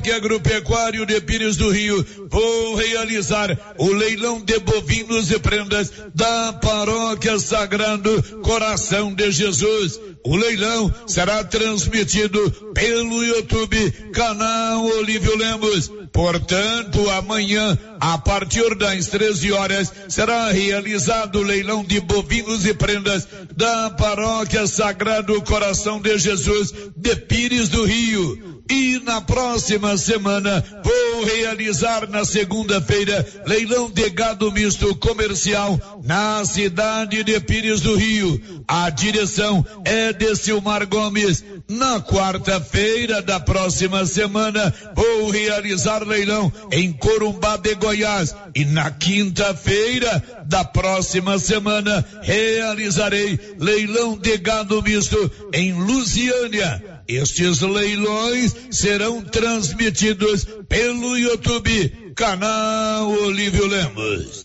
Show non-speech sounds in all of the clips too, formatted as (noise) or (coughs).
que Agropecuário de Pires do Rio vou realizar o leilão de bovinos e prendas da Paróquia Sagrado Coração de Jesus. O leilão será transmitido pelo YouTube, canal Olívio Lemos. Portanto, amanhã, a partir das 13 horas, será realizado o leilão de bovinos e prendas da Paróquia Sagrado Coração de Jesus de Pires do Rio. E na próxima semana vou realizar na segunda-feira leilão de gado misto comercial na cidade de Pires do Rio. A direção é de Silmar Gomes. Na quarta-feira da próxima semana vou realizar leilão em Corumbá de Goiás e na quinta-feira da próxima semana realizarei leilão de gado misto em Lusiânia estes leilões serão transmitidos pelo YouTube, canal Olívio Lemos.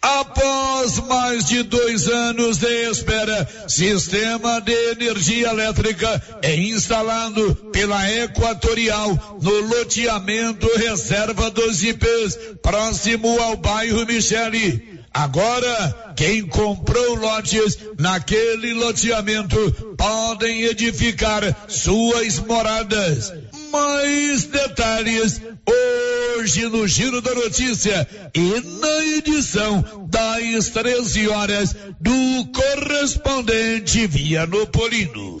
Após mais de dois anos de espera, sistema de energia elétrica é instalado pela Equatorial no loteamento Reserva dos IPs, próximo ao bairro Michele. Agora, quem comprou lotes naquele loteamento podem edificar suas moradas. Mais detalhes hoje no Giro da Notícia e na edição das 13 horas do correspondente Vianopolino.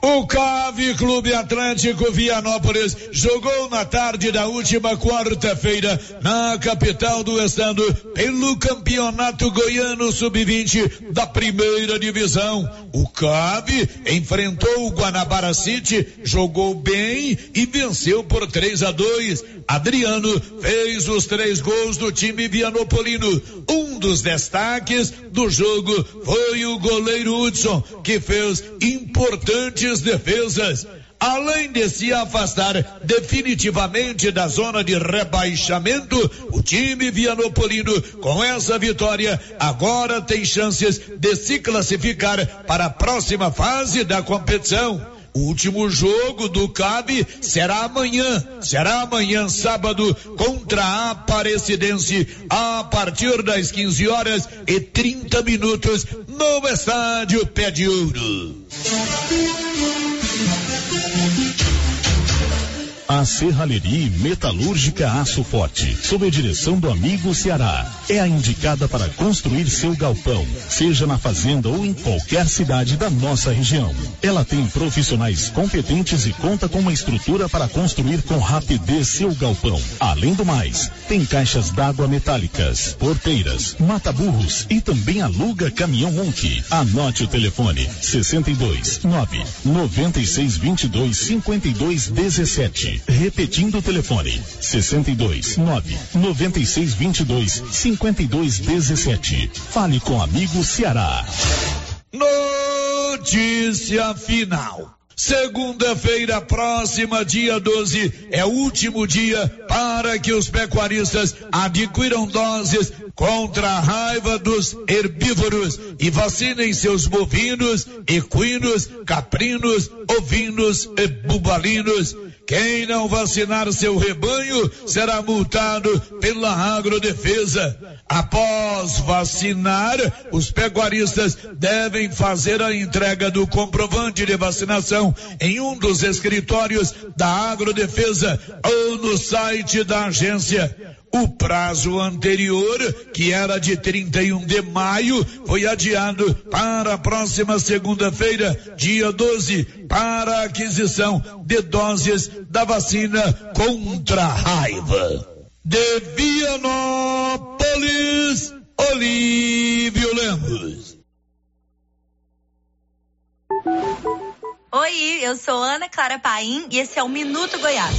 O Cave Clube Atlântico Vianópolis jogou na tarde da última quarta-feira na capital do estado pelo Campeonato Goiano Sub-20 da primeira divisão. O Cave enfrentou o Guanabara City, jogou bem e venceu por 3 a 2. Adriano fez os três gols do time vianopolino. Um dos destaques do jogo foi o goleiro Hudson, que fez defesas, além de se afastar definitivamente da zona de rebaixamento, o time vianopolino, com essa vitória, agora tem chances de se classificar para a próxima fase da competição. O último jogo do CAB será amanhã, será amanhã sábado contra a Aparecidense a partir das 15 horas e 30 minutos no estádio Pé de Ouro. A Serralheria Metalúrgica Aço Forte, sob a direção do amigo Ceará, é a indicada para construir seu galpão, seja na fazenda ou em qualquer cidade da nossa região. Ela tem profissionais competentes e conta com uma estrutura para construir com rapidez seu galpão. Além do mais, tem caixas d'água metálicas, porteiras, mata-burros e também aluga caminhão monte. Anote o telefone: 62 9 96 22 52 17. Repetindo o telefone: 62 9 96 22 52 17. Fale com amigo Ceará. Notícia final. Segunda-feira próxima, dia 12, é o último dia para que os pecuaristas adquiram doses contra a raiva dos herbívoros e vacinem seus bovinos, equinos, caprinos, ovinos e bubalinos. Quem não vacinar seu rebanho será multado pela agrodefesa. Após vacinar, os pecuaristas devem fazer a entrega do comprovante de vacinação em um dos escritórios da agrodefesa ou no site da agência. O prazo anterior, que era de 31 de maio, foi adiado para a próxima segunda-feira, dia 12, para a aquisição de doses da vacina contra a raiva. De Vianópolis, Olívio Lemos. Oi, eu sou Ana Clara Paim e esse é o Minuto Goiás.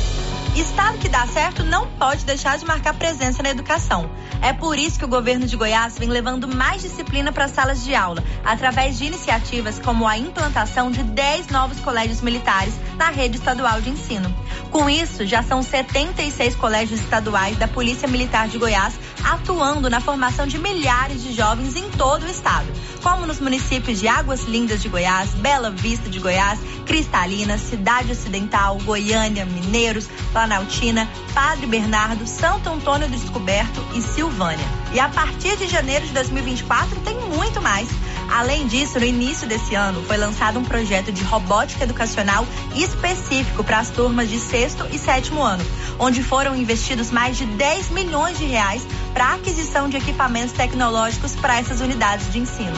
Estado que dá certo não pode deixar de marcar presença na educação. É por isso que o governo de Goiás vem levando mais disciplina para as salas de aula, através de iniciativas como a implantação de 10 novos colégios militares na rede estadual de ensino. Com isso, já são 76 colégios estaduais da Polícia Militar de Goiás atuando na formação de milhares de jovens em todo o estado, como nos municípios de Águas Lindas de Goiás, Bela Vista de Goiás, Cristalina, Cidade Ocidental, Goiânia, Mineiros, Planaltina, Padre Bernardo, Santo Antônio do Descoberto e Silvânia. E a partir de janeiro de 2024 tem muito mais. Além disso, no início desse ano, foi lançado um projeto de robótica educacional específico para as turmas de sexto e sétimo ano, onde foram investidos mais de 10 milhões de reais para aquisição de equipamentos tecnológicos para essas unidades de ensino.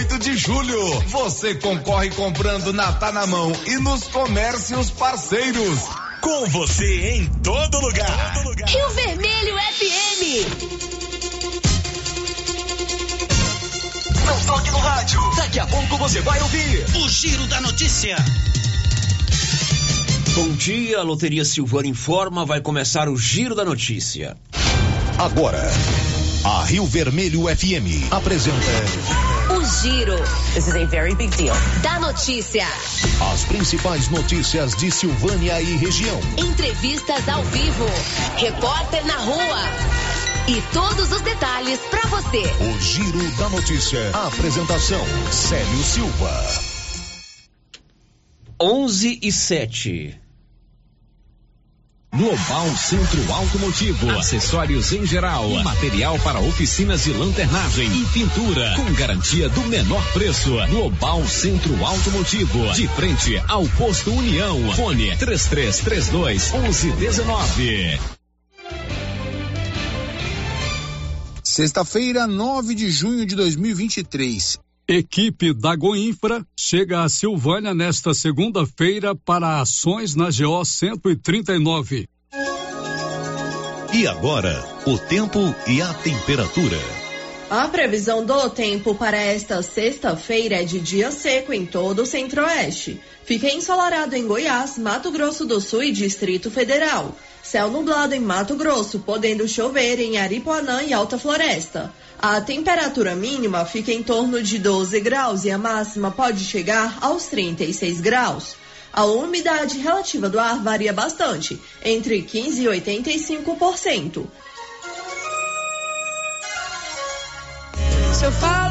8 de julho. Você concorre comprando na Tá na Mão e nos comércios parceiros. Com você em todo lugar. Todo lugar. Rio Vermelho FM. Não toque no rádio. Daqui a pouco você vai ouvir o Giro da Notícia. Bom dia, a Loteria Silvana informa, vai começar o Giro da Notícia. Agora, a Rio Vermelho FM apresenta Giro. This is a very big deal. Da notícia. As principais notícias de Silvânia e região. Entrevistas ao vivo. Repórter na rua. E todos os detalhes para você. O Giro da Notícia. A apresentação: Célio Silva. 11 e 7. Global Centro Automotivo, acessórios em geral, material para oficinas de lanternagem e pintura, com garantia do menor preço. Global Centro Automotivo, de frente ao posto União. Fone 3332 1119. Sexta-feira, 9 de junho de 2023. Equipe da Goinfra chega a Silvânia nesta segunda-feira para ações na GO 139. E agora, o tempo e a temperatura. A previsão do tempo para esta sexta-feira é de dia seco em todo o centro-oeste. Fica ensolarado em Goiás, Mato Grosso do Sul e Distrito Federal. Céu nublado em Mato Grosso, podendo chover em Aripuanã e Alta Floresta. A temperatura mínima fica em torno de 12 graus e a máxima pode chegar aos 36 graus. A umidade relativa do ar varia bastante, entre 15 e 85%. Se eu falo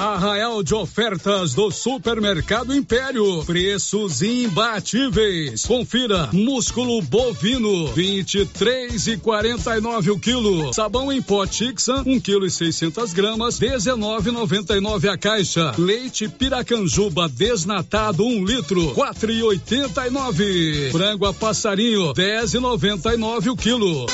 Arraial de ofertas do Supermercado Império. Preços imbatíveis. Confira: músculo bovino, 23 e 49 o quilo. Sabão em pó Tixan, 1 quilo e 600 gramas, 19,99 a caixa. Leite Piracanjuba desnatado, 1 litro, 4 e 89. Frango a passarinho, 10 e 99 o quilo.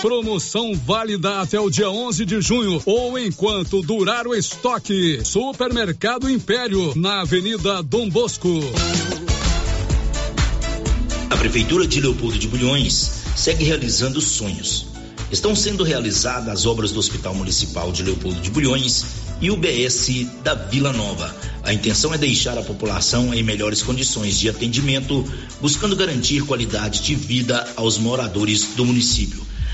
Promoção válida até o dia 11 de junho ou enquanto durar o estoque. Supermercado Império, na Avenida Dom Bosco. A Prefeitura de Leopoldo de Bulhões segue realizando sonhos. Estão sendo realizadas as obras do Hospital Municipal de Leopoldo de Bulhões e o BS da Vila Nova. A intenção é deixar a população em melhores condições de atendimento, buscando garantir qualidade de vida aos moradores do município.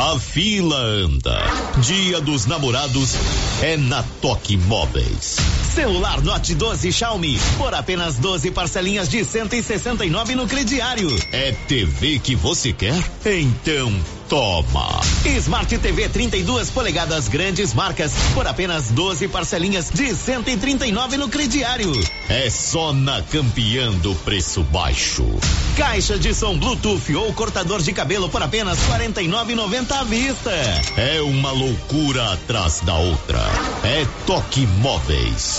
A fila anda. Dia dos Namorados é na Toque Móveis. Celular Note 12 Xiaomi por apenas 12 parcelinhas de 169 no crediário. É TV que você quer? Então toma. Smart TV 32 polegadas grandes marcas por apenas 12 parcelinhas de 139 no crediário. É só na Campeando preço baixo. Caixa de som Bluetooth ou cortador de cabelo por apenas 49,90 à vista. É uma loucura atrás da outra. É Toque Móveis.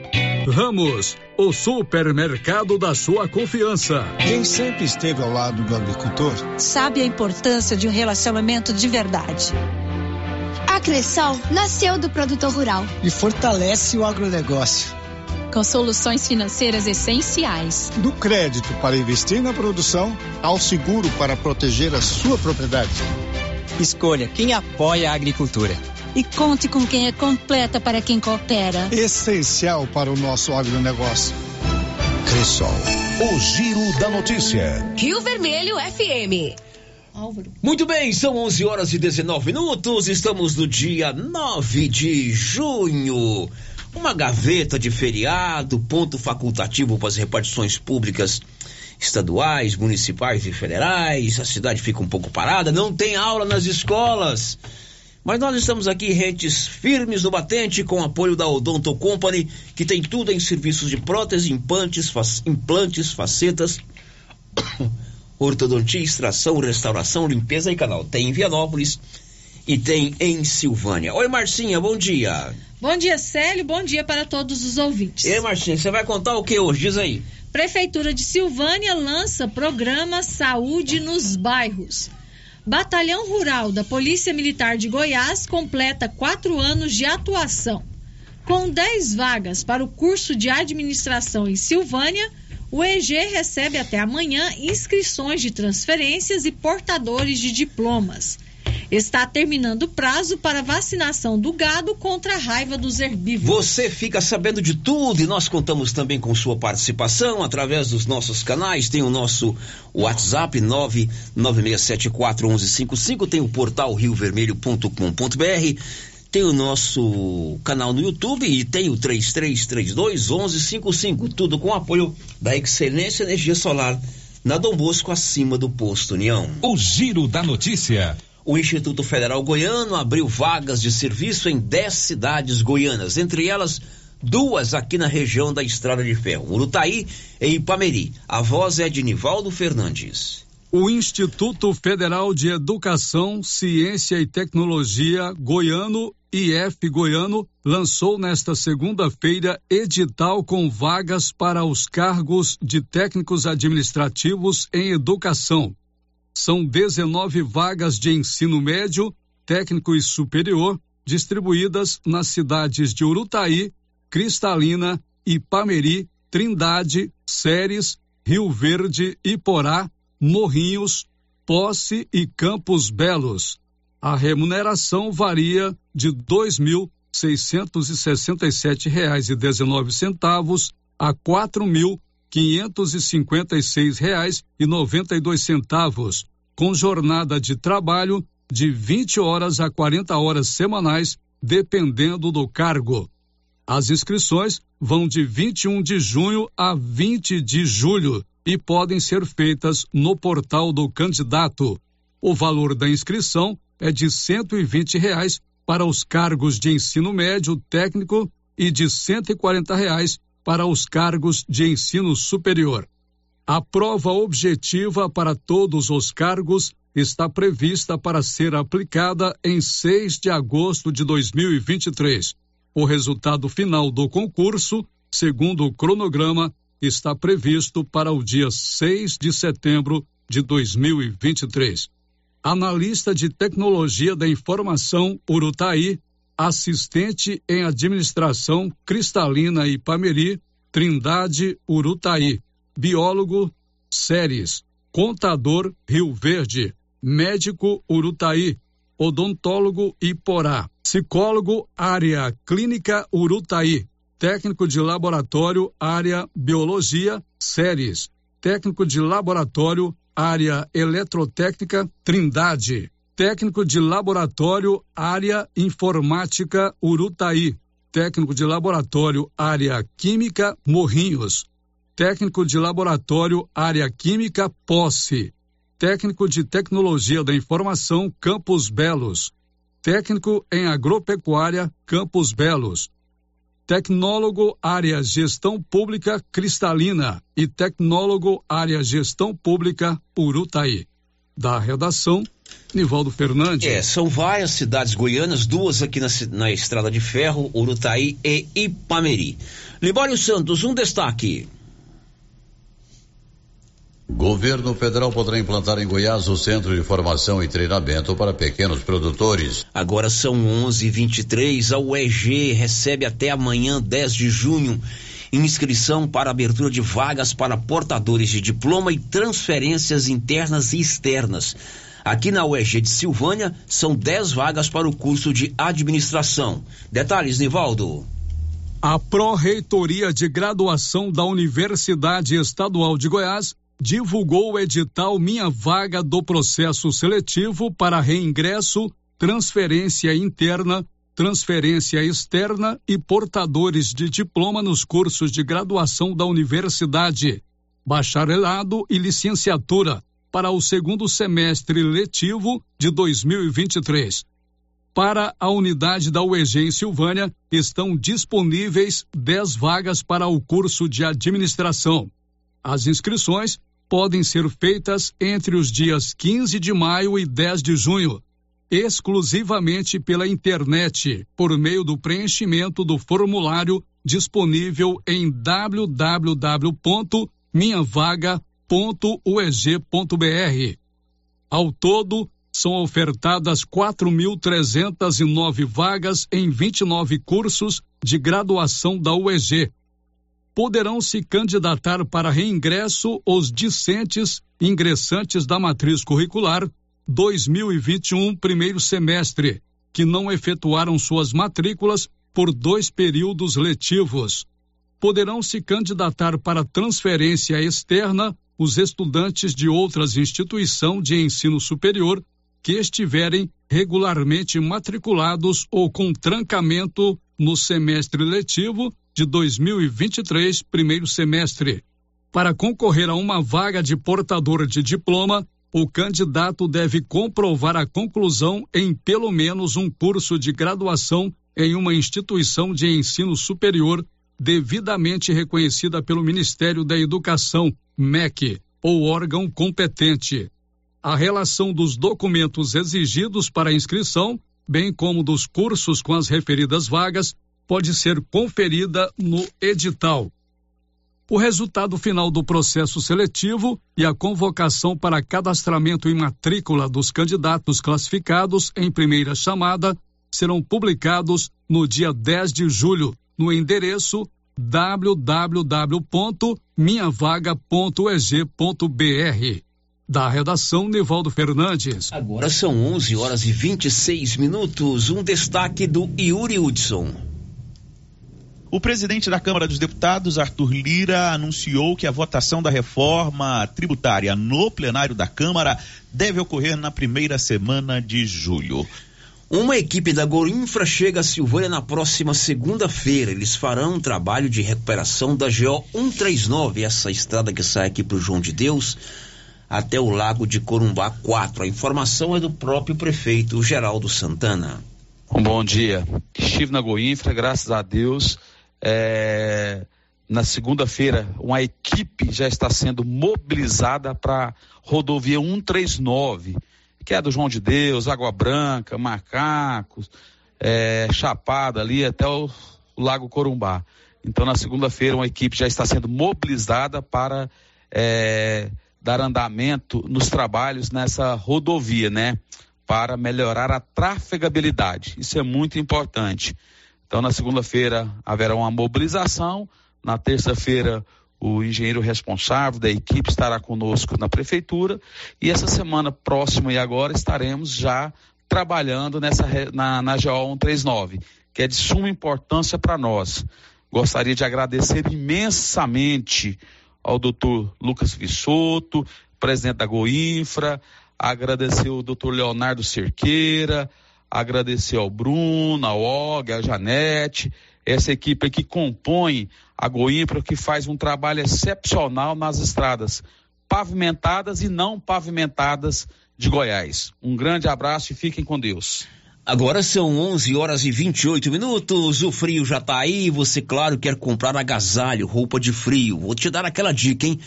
Ramos, o supermercado da sua confiança. Quem sempre esteve ao lado do agricultor sabe a importância de um relacionamento de verdade. A Cressol nasceu do produtor rural e fortalece o agronegócio. Com soluções financeiras essenciais. Do crédito para investir na produção ao seguro para proteger a sua propriedade. Escolha quem apoia a agricultura e conte com quem é completa para quem coopera. Essencial para o nosso agronegócio. Cressol, o giro da notícia. Rio Vermelho FM. Muito bem, são 11 horas e 19 minutos. Estamos no dia 9 de junho. Uma gaveta de feriado, ponto facultativo para as repartições públicas estaduais, municipais e federais. A cidade fica um pouco parada, não tem aula nas escolas. Mas nós estamos aqui rentes firmes no batente com apoio da Odonto Company, que tem tudo em serviços de prótese, implantes, fac, implantes facetas, (coughs) ortodontia, extração, restauração, limpeza e canal. Tem em Vianópolis e tem em Silvânia. Oi, Marcinha, bom dia. Bom dia, Célio, bom dia para todos os ouvintes. E aí, Marcinha, você vai contar o que hoje? Diz aí. Prefeitura de Silvânia lança programa Saúde nos Bairros. Batalhão Rural da Polícia Militar de Goiás completa quatro anos de atuação. Com 10 vagas para o curso de administração em Silvânia, o EG recebe até amanhã inscrições de transferências e portadores de diplomas. Está terminando o prazo para vacinação do gado contra a raiva dos herbívoros. Você fica sabendo de tudo e nós contamos também com sua participação através dos nossos canais. Tem o nosso WhatsApp 996741155, tem o portal riovermelho.com.br, tem o nosso canal no YouTube e tem o 3332 1155, tudo com apoio da Excelência Energia Solar na Dom Bosco acima do posto União. O Giro da Notícia. O Instituto Federal Goiano abriu vagas de serviço em 10 cidades goianas, entre elas duas aqui na região da Estrada de Ferro, Urutaí e Ipameri. A voz é de Nivaldo Fernandes. O Instituto Federal de Educação, Ciência e Tecnologia Goiano, IF Goiano, lançou nesta segunda-feira edital com vagas para os cargos de técnicos administrativos em educação são 19 vagas de ensino médio, técnico e superior, distribuídas nas cidades de Urutaí, Cristalina, Ipameri, Trindade, Séries, Rio Verde, Iporá, Morrinhos, Posse e Campos Belos. A remuneração varia de R$ 2.667,19 a R$ 4.556,92 com jornada de trabalho de 20 horas a 40 horas semanais, dependendo do cargo. As inscrições vão de 21 de junho a 20 de julho e podem ser feitas no portal do candidato. O valor da inscrição é de 120 reais para os cargos de ensino médio técnico e de 140 reais para os cargos de ensino superior. A prova objetiva para todos os cargos está prevista para ser aplicada em 6 de agosto de 2023. O resultado final do concurso, segundo o cronograma, está previsto para o dia 6 de setembro de 2023. Analista de Tecnologia da Informação Urutaí, assistente em administração Cristalina e Pameri, Trindade Urutaí. Biólogo Séries, contador Rio Verde, médico Urutaí, odontólogo Iporá, psicólogo área clínica Urutaí, técnico de laboratório área biologia Séries, técnico de laboratório área eletrotécnica Trindade, técnico de laboratório área informática Urutaí, técnico de laboratório área química Morrinhos, técnico de laboratório área química Posse, técnico de tecnologia da informação Campos Belos, técnico em agropecuária Campos Belos, tecnólogo área gestão pública Cristalina e tecnólogo área gestão pública Urutaí. Da redação, Nivaldo Fernandes. É, são várias cidades goianas, duas aqui na, na Estrada de Ferro, Urutaí e Ipameri. Libório Santos, um destaque. Governo federal poderá implantar em Goiás o Centro de Formação e Treinamento para Pequenos Produtores. Agora são 11:23. A UEG recebe até amanhã, 10 de junho, inscrição para abertura de vagas para portadores de diploma e transferências internas e externas. Aqui na UEG de Silvânia, são 10 vagas para o curso de administração. Detalhes, Nivaldo. A Pró-Reitoria de Graduação da Universidade Estadual de Goiás divulgou o edital Minha Vaga do processo seletivo para reingresso, transferência interna, transferência externa e portadores de diploma nos cursos de graduação da universidade, bacharelado e licenciatura para o segundo semestre letivo de 2023. Para a unidade da UEG em Silvânia, estão disponíveis 10 vagas para o curso de administração. As inscrições podem ser feitas entre os dias 15 de maio e 10 de junho, exclusivamente pela internet, por meio do preenchimento do formulário disponível em www.minhavaga.ueg.br. Ao todo, são ofertadas 4.309 vagas em 29 cursos de graduação da UEG. Poderão se candidatar para reingresso os discentes ingressantes da matriz curricular 2021 primeiro semestre, que não efetuaram suas matrículas por dois períodos letivos. Poderão se candidatar para transferência externa os estudantes de outras instituições de ensino superior que estiverem regularmente matriculados ou com trancamento no semestre letivo de 2023, primeiro semestre. Para concorrer a uma vaga de portador de diploma, o candidato deve comprovar a conclusão em pelo menos um curso de graduação em uma instituição de ensino superior devidamente reconhecida pelo Ministério da Educação, MEC, ou órgão competente. A relação dos documentos exigidos para inscrição, bem como dos cursos com as referidas vagas, pode ser conferida no edital. O resultado final do processo seletivo e a convocação para cadastramento e matrícula dos candidatos classificados em primeira chamada serão publicados no dia 10 de julho no endereço www.minhavaga.eg.br. Da redação Nivaldo Fernandes. Agora são 11 horas e 26 minutos. Um destaque do Yuri Hudson. O presidente da Câmara dos Deputados, Arthur Lira, anunciou que a votação da reforma tributária no plenário da Câmara deve ocorrer na primeira semana de julho. Uma equipe da Gorinfra chega a Silvânia na próxima segunda-feira. Eles farão um trabalho de recuperação da GO 139, essa estrada que sai aqui para o João de Deus, até o Lago de Corumbá 4. A informação é do próprio prefeito Geraldo Santana. Um bom dia. Estive na Goinfra, graças a Deus. É, na segunda-feira, uma equipe já está sendo mobilizada para rodovia 139 que é do João de Deus, Água Branca, Macacos, é, Chapada ali até o, o, Lago Corumbá. Então, na segunda-feira, uma equipe já está sendo mobilizada para é, dar andamento nos trabalhos nessa rodovia, né? Para melhorar a trafegabilidade. Isso é muito importante. Então, na segunda-feira haverá uma mobilização, na terça-feira o engenheiro responsável da equipe estará conosco na prefeitura e essa semana próxima e agora estaremos já trabalhando nessa na, na GO 139, que é de suma importância para nós. Gostaria de agradecer imensamente ao doutor Lucas Vissoto, presidente da Goinfra, agradecer ao doutor Leonardo Cerqueira, agradecer ao Bruno, ao Og, à Janete, essa equipe que compõe a Goimpra, que faz um trabalho excepcional nas estradas pavimentadas e não pavimentadas de Goiás. Um grande abraço e fiquem com Deus. Agora são 11 horas e 28 minutos. O frio já tá aí. Você, claro, quer comprar agasalho, roupa de frio. Vou te dar aquela dica, hein?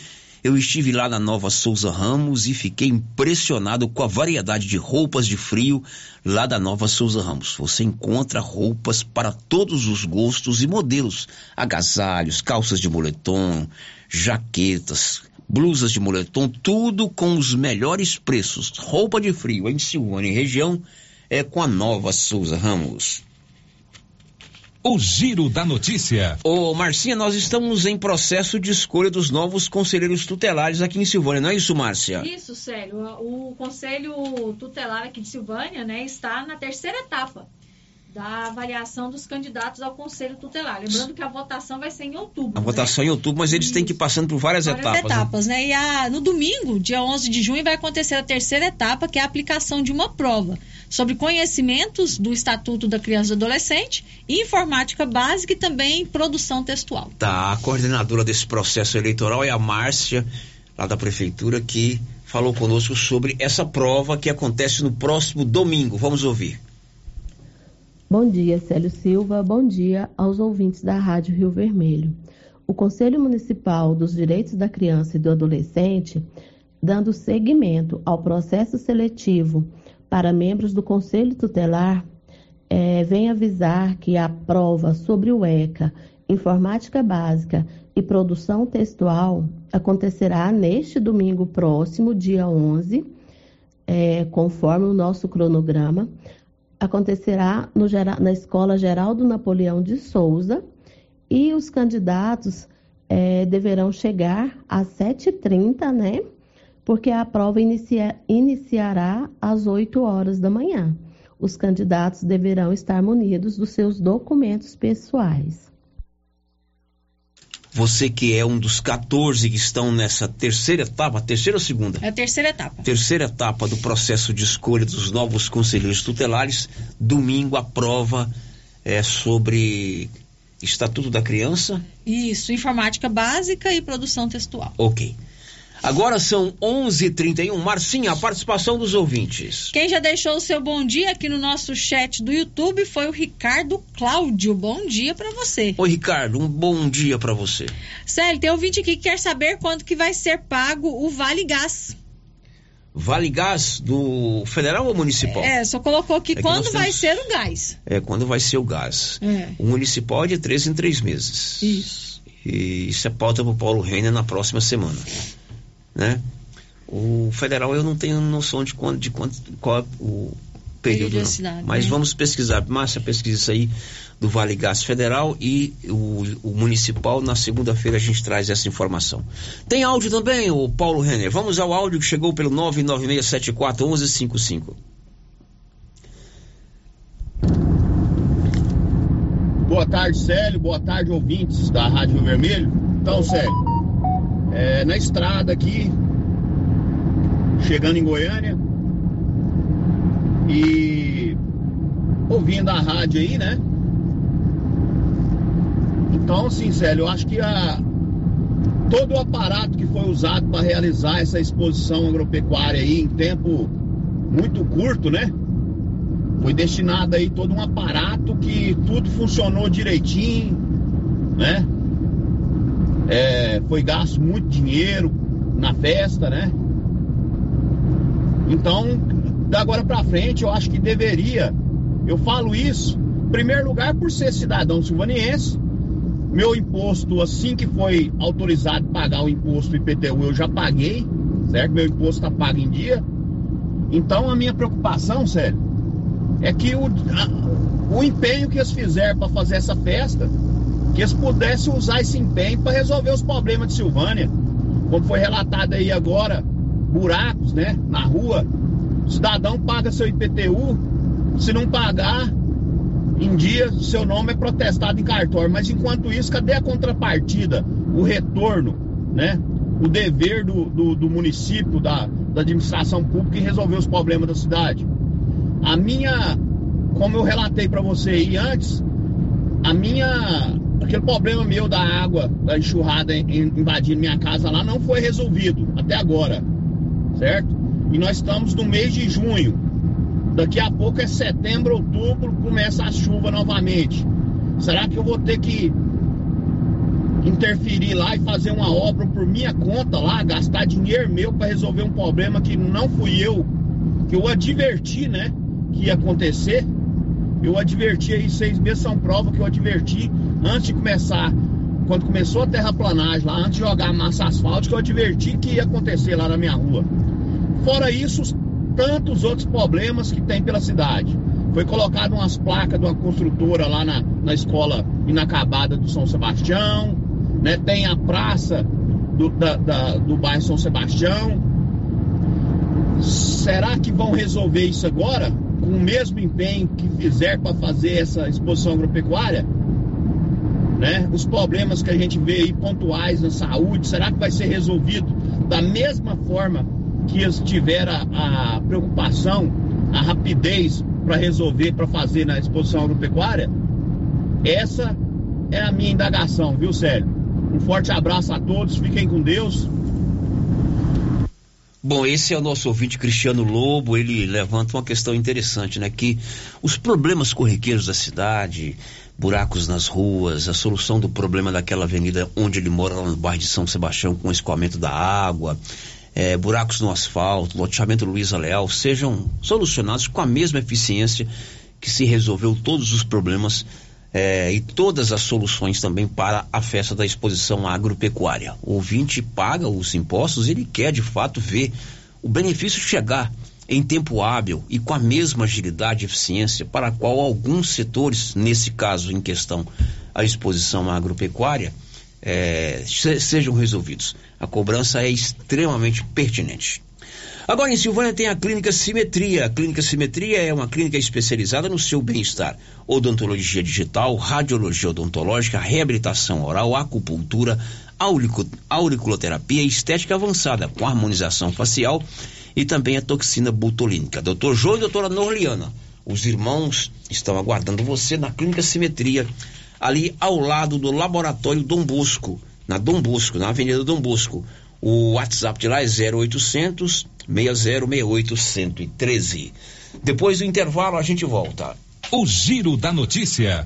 Eu estive lá na Nova Souza Ramos e fiquei impressionado com a variedade de roupas de frio lá da Nova Souza Ramos. Você encontra roupas para todos os gostos e modelos: agasalhos, calças de moletom, jaquetas, blusas de moletom, tudo com os melhores preços. Roupa de frio em Silvânia e região é com a Nova Souza Ramos. O Giro da Notícia. Ô, Marcinha, nós estamos em processo de escolha dos novos conselheiros tutelares aqui em Silvânia, não é isso, Márcia? Isso, Célio. O Conselho Tutelar aqui de Silvânia, né, está na terceira etapa da avaliação dos candidatos ao Conselho Tutelar. Lembrando que a votação vai ser em outubro. A né? votação em outubro, mas eles Isso. têm que ir passando por várias, várias etapas. Né? etapas, né? né? E a, no domingo, dia 11 de junho, vai acontecer a terceira etapa, que é a aplicação de uma prova sobre conhecimentos do Estatuto da Criança e do Adolescente, informática básica e também produção textual. Tá, a coordenadora desse processo eleitoral é a Márcia, lá da Prefeitura, que falou conosco sobre essa prova que acontece no próximo domingo. Vamos ouvir. Bom dia, Célio Silva. Bom dia aos ouvintes da Rádio Rio Vermelho. O Conselho Municipal dos Direitos da Criança e do Adolescente, dando seguimento ao processo seletivo para membros do Conselho Tutelar, é, vem avisar que a prova sobre o ECA, Informática Básica e Produção Textual, acontecerá neste domingo próximo, dia 11, é, conforme o nosso cronograma, acontecerá no, na Escola Geraldo Napoleão de Souza e os candidatos é, deverão chegar às 7h30, né? Porque a prova inicia, iniciará às 8 horas da manhã. Os candidatos deverão estar munidos dos seus documentos pessoais. Você que é um dos 14 que estão nessa terceira etapa, terceira ou segunda? É a terceira etapa. Terceira etapa do processo de escolha dos novos conselheiros tutelares. Domingo a prova é sobre Estatuto da Criança. Isso, informática básica e produção textual. Ok. Agora são 11:31. Marcinha, a participação dos ouvintes. Quem já deixou o seu bom dia aqui no nosso chat do YouTube foi o Ricardo Cláudio. Bom dia para você. Oi, Ricardo, um bom dia para você. Célio, tem ouvinte aqui que quer saber quando que vai ser pago o Vale Gás. Vale Gás do federal ou municipal? É, só colocou aqui é quando vai temos... ser o gás. É, quando vai ser o gás. É. O municipal é de três em três meses. Isso. E isso é pauta pro Paulo Reina na próxima semana né? O federal eu não tenho noção de quanto, de quanto qual é o período, não. mas né? vamos pesquisar. Márcia, pesquisa isso aí do Vale Gás Federal e o, o municipal. Na segunda-feira a gente traz essa informação. Tem áudio também, o Paulo Renner. Vamos ao áudio que chegou pelo 996741155. Boa tarde, Célio. Boa tarde, ouvintes da Rádio Vermelho. Então, Célio, é, na estrada aqui, chegando em Goiânia e ouvindo a rádio aí, né? Então, assim, Célio, eu acho que a, todo o aparato que foi usado para realizar essa exposição agropecuária aí em tempo muito curto, né? Foi destinado aí todo um aparato que tudo funcionou direitinho, né? É, foi gasto muito dinheiro na festa, né? Então, da agora para frente, eu acho que deveria. Eu falo isso, em primeiro lugar, por ser cidadão silvaniense. Meu imposto, assim que foi autorizado pagar o imposto IPTU, eu já paguei, certo? Meu imposto está pago em dia. Então, a minha preocupação, sério, é que o, a, o empenho que eles fizeram para fazer essa festa que eles pudessem usar esse empenho para resolver os problemas de Silvânia. Como foi relatado aí agora, buracos, né, na rua. O cidadão paga seu IPTU, se não pagar, em dia seu nome é protestado em cartório. Mas enquanto isso, cadê a contrapartida? O retorno, né? O dever do, do, do município, da, da administração pública em resolver os problemas da cidade. A minha, como eu relatei para você aí antes, a minha aquele problema meu da água, da enxurrada invadindo minha casa lá, não foi resolvido até agora, certo? E nós estamos no mês de junho. Daqui a pouco é setembro, outubro, começa a chuva novamente. Será que eu vou ter que interferir lá e fazer uma obra por minha conta lá, gastar dinheiro meu para resolver um problema que não fui eu, que eu adverti, né, que ia acontecer? Eu adverti aí, seis meses são prova que eu adverti antes de começar, quando começou a terraplanagem lá, antes de jogar massa asfáltica, eu adverti que ia acontecer lá na minha rua. Fora isso, tantos outros problemas que tem pela cidade. Foi colocado umas placas de uma construtora lá na, na escola inacabada do São Sebastião, né? Tem a praça do, da, da, do bairro São Sebastião. Será que vão resolver isso agora? Com o mesmo empenho que fizer para fazer essa exposição agropecuária? né? Os problemas que a gente vê aí pontuais na saúde, será que vai ser resolvido da mesma forma que eles tiveram a, a preocupação, a rapidez para resolver, para fazer na exposição agropecuária? Essa é a minha indagação, viu, Sérgio? Um forte abraço a todos, fiquem com Deus. Bom, esse é o nosso ouvinte Cristiano Lobo, ele levanta uma questão interessante, né? Que os problemas corriqueiros da cidade, buracos nas ruas, a solução do problema daquela avenida onde ele mora, lá no bairro de São Sebastião, com escoamento da água, é, buracos no asfalto, loteamento Luiza Leal, sejam solucionados com a mesma eficiência que se resolveu todos os problemas é, e todas as soluções também para a festa da exposição agropecuária. O ouvinte paga os impostos, ele quer de fato ver o benefício chegar em tempo hábil e com a mesma agilidade e eficiência para a qual alguns setores, nesse caso em questão a exposição agropecuária, é, se, sejam resolvidos. A cobrança é extremamente pertinente. Agora, em Silvânia tem a Clínica Simetria. A Clínica Simetria é uma clínica especializada no seu bem-estar. Odontologia digital, radiologia odontológica, reabilitação oral, acupuntura, auriculoterapia estética avançada, com harmonização facial e também a toxina butolínica. Doutor João e doutora Norliana, os irmãos estão aguardando você na Clínica Simetria, ali ao lado do Laboratório Dom Bosco, na Dom Bosco, na Avenida Dom Bosco. O WhatsApp de lá é 0800 6068 113. Depois do intervalo a gente volta. O Giro da Notícia.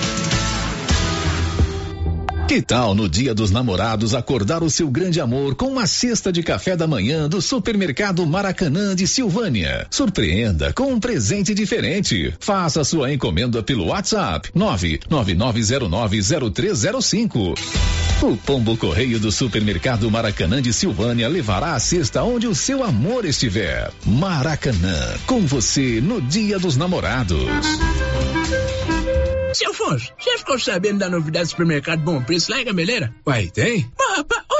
Que tal no Dia dos Namorados acordar o seu grande amor com uma cesta de café da manhã do Supermercado Maracanã de Silvânia? Surpreenda com um presente diferente. Faça sua encomenda pelo WhatsApp 999090305. O Pombo Correio do Supermercado Maracanã de Silvânia levará a cesta onde o seu amor estiver. Maracanã, com você no Dia dos Namorados. Seu Afonso, já ficou sabendo da novidade do supermercado Bom Preço lá em Gameleira? Pai, tem? Pá,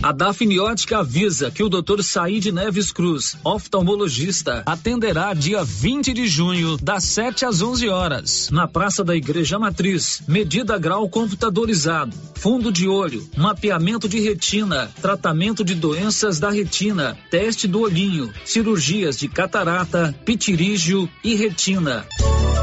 A Dafniótica avisa que o Dr. Said Neves Cruz, oftalmologista, atenderá dia 20 de junho, das 7 às 11 horas, na Praça da Igreja Matriz. Medida grau computadorizado, fundo de olho, mapeamento de retina, tratamento de doenças da retina, teste do olhinho, cirurgias de catarata, pitirígio e retina.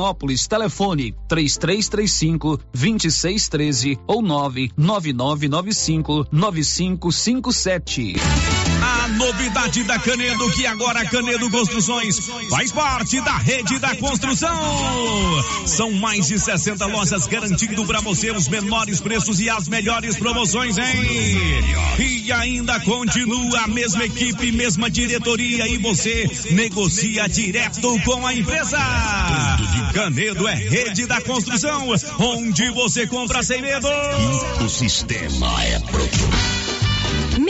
Vianópolis. Telefone 3335 2613 ou 99995 9557. A novidade da Canedo, que agora a Canedo Construções faz parte da rede da construção. São mais de 60 lojas garantindo para você os menores preços e as melhores promoções, hein? E ainda continua a mesma equipe, mesma diretoria e você negocia direto com a empresa. Canedo é rede da construção, onde você compra sem medo. O sistema é pronto.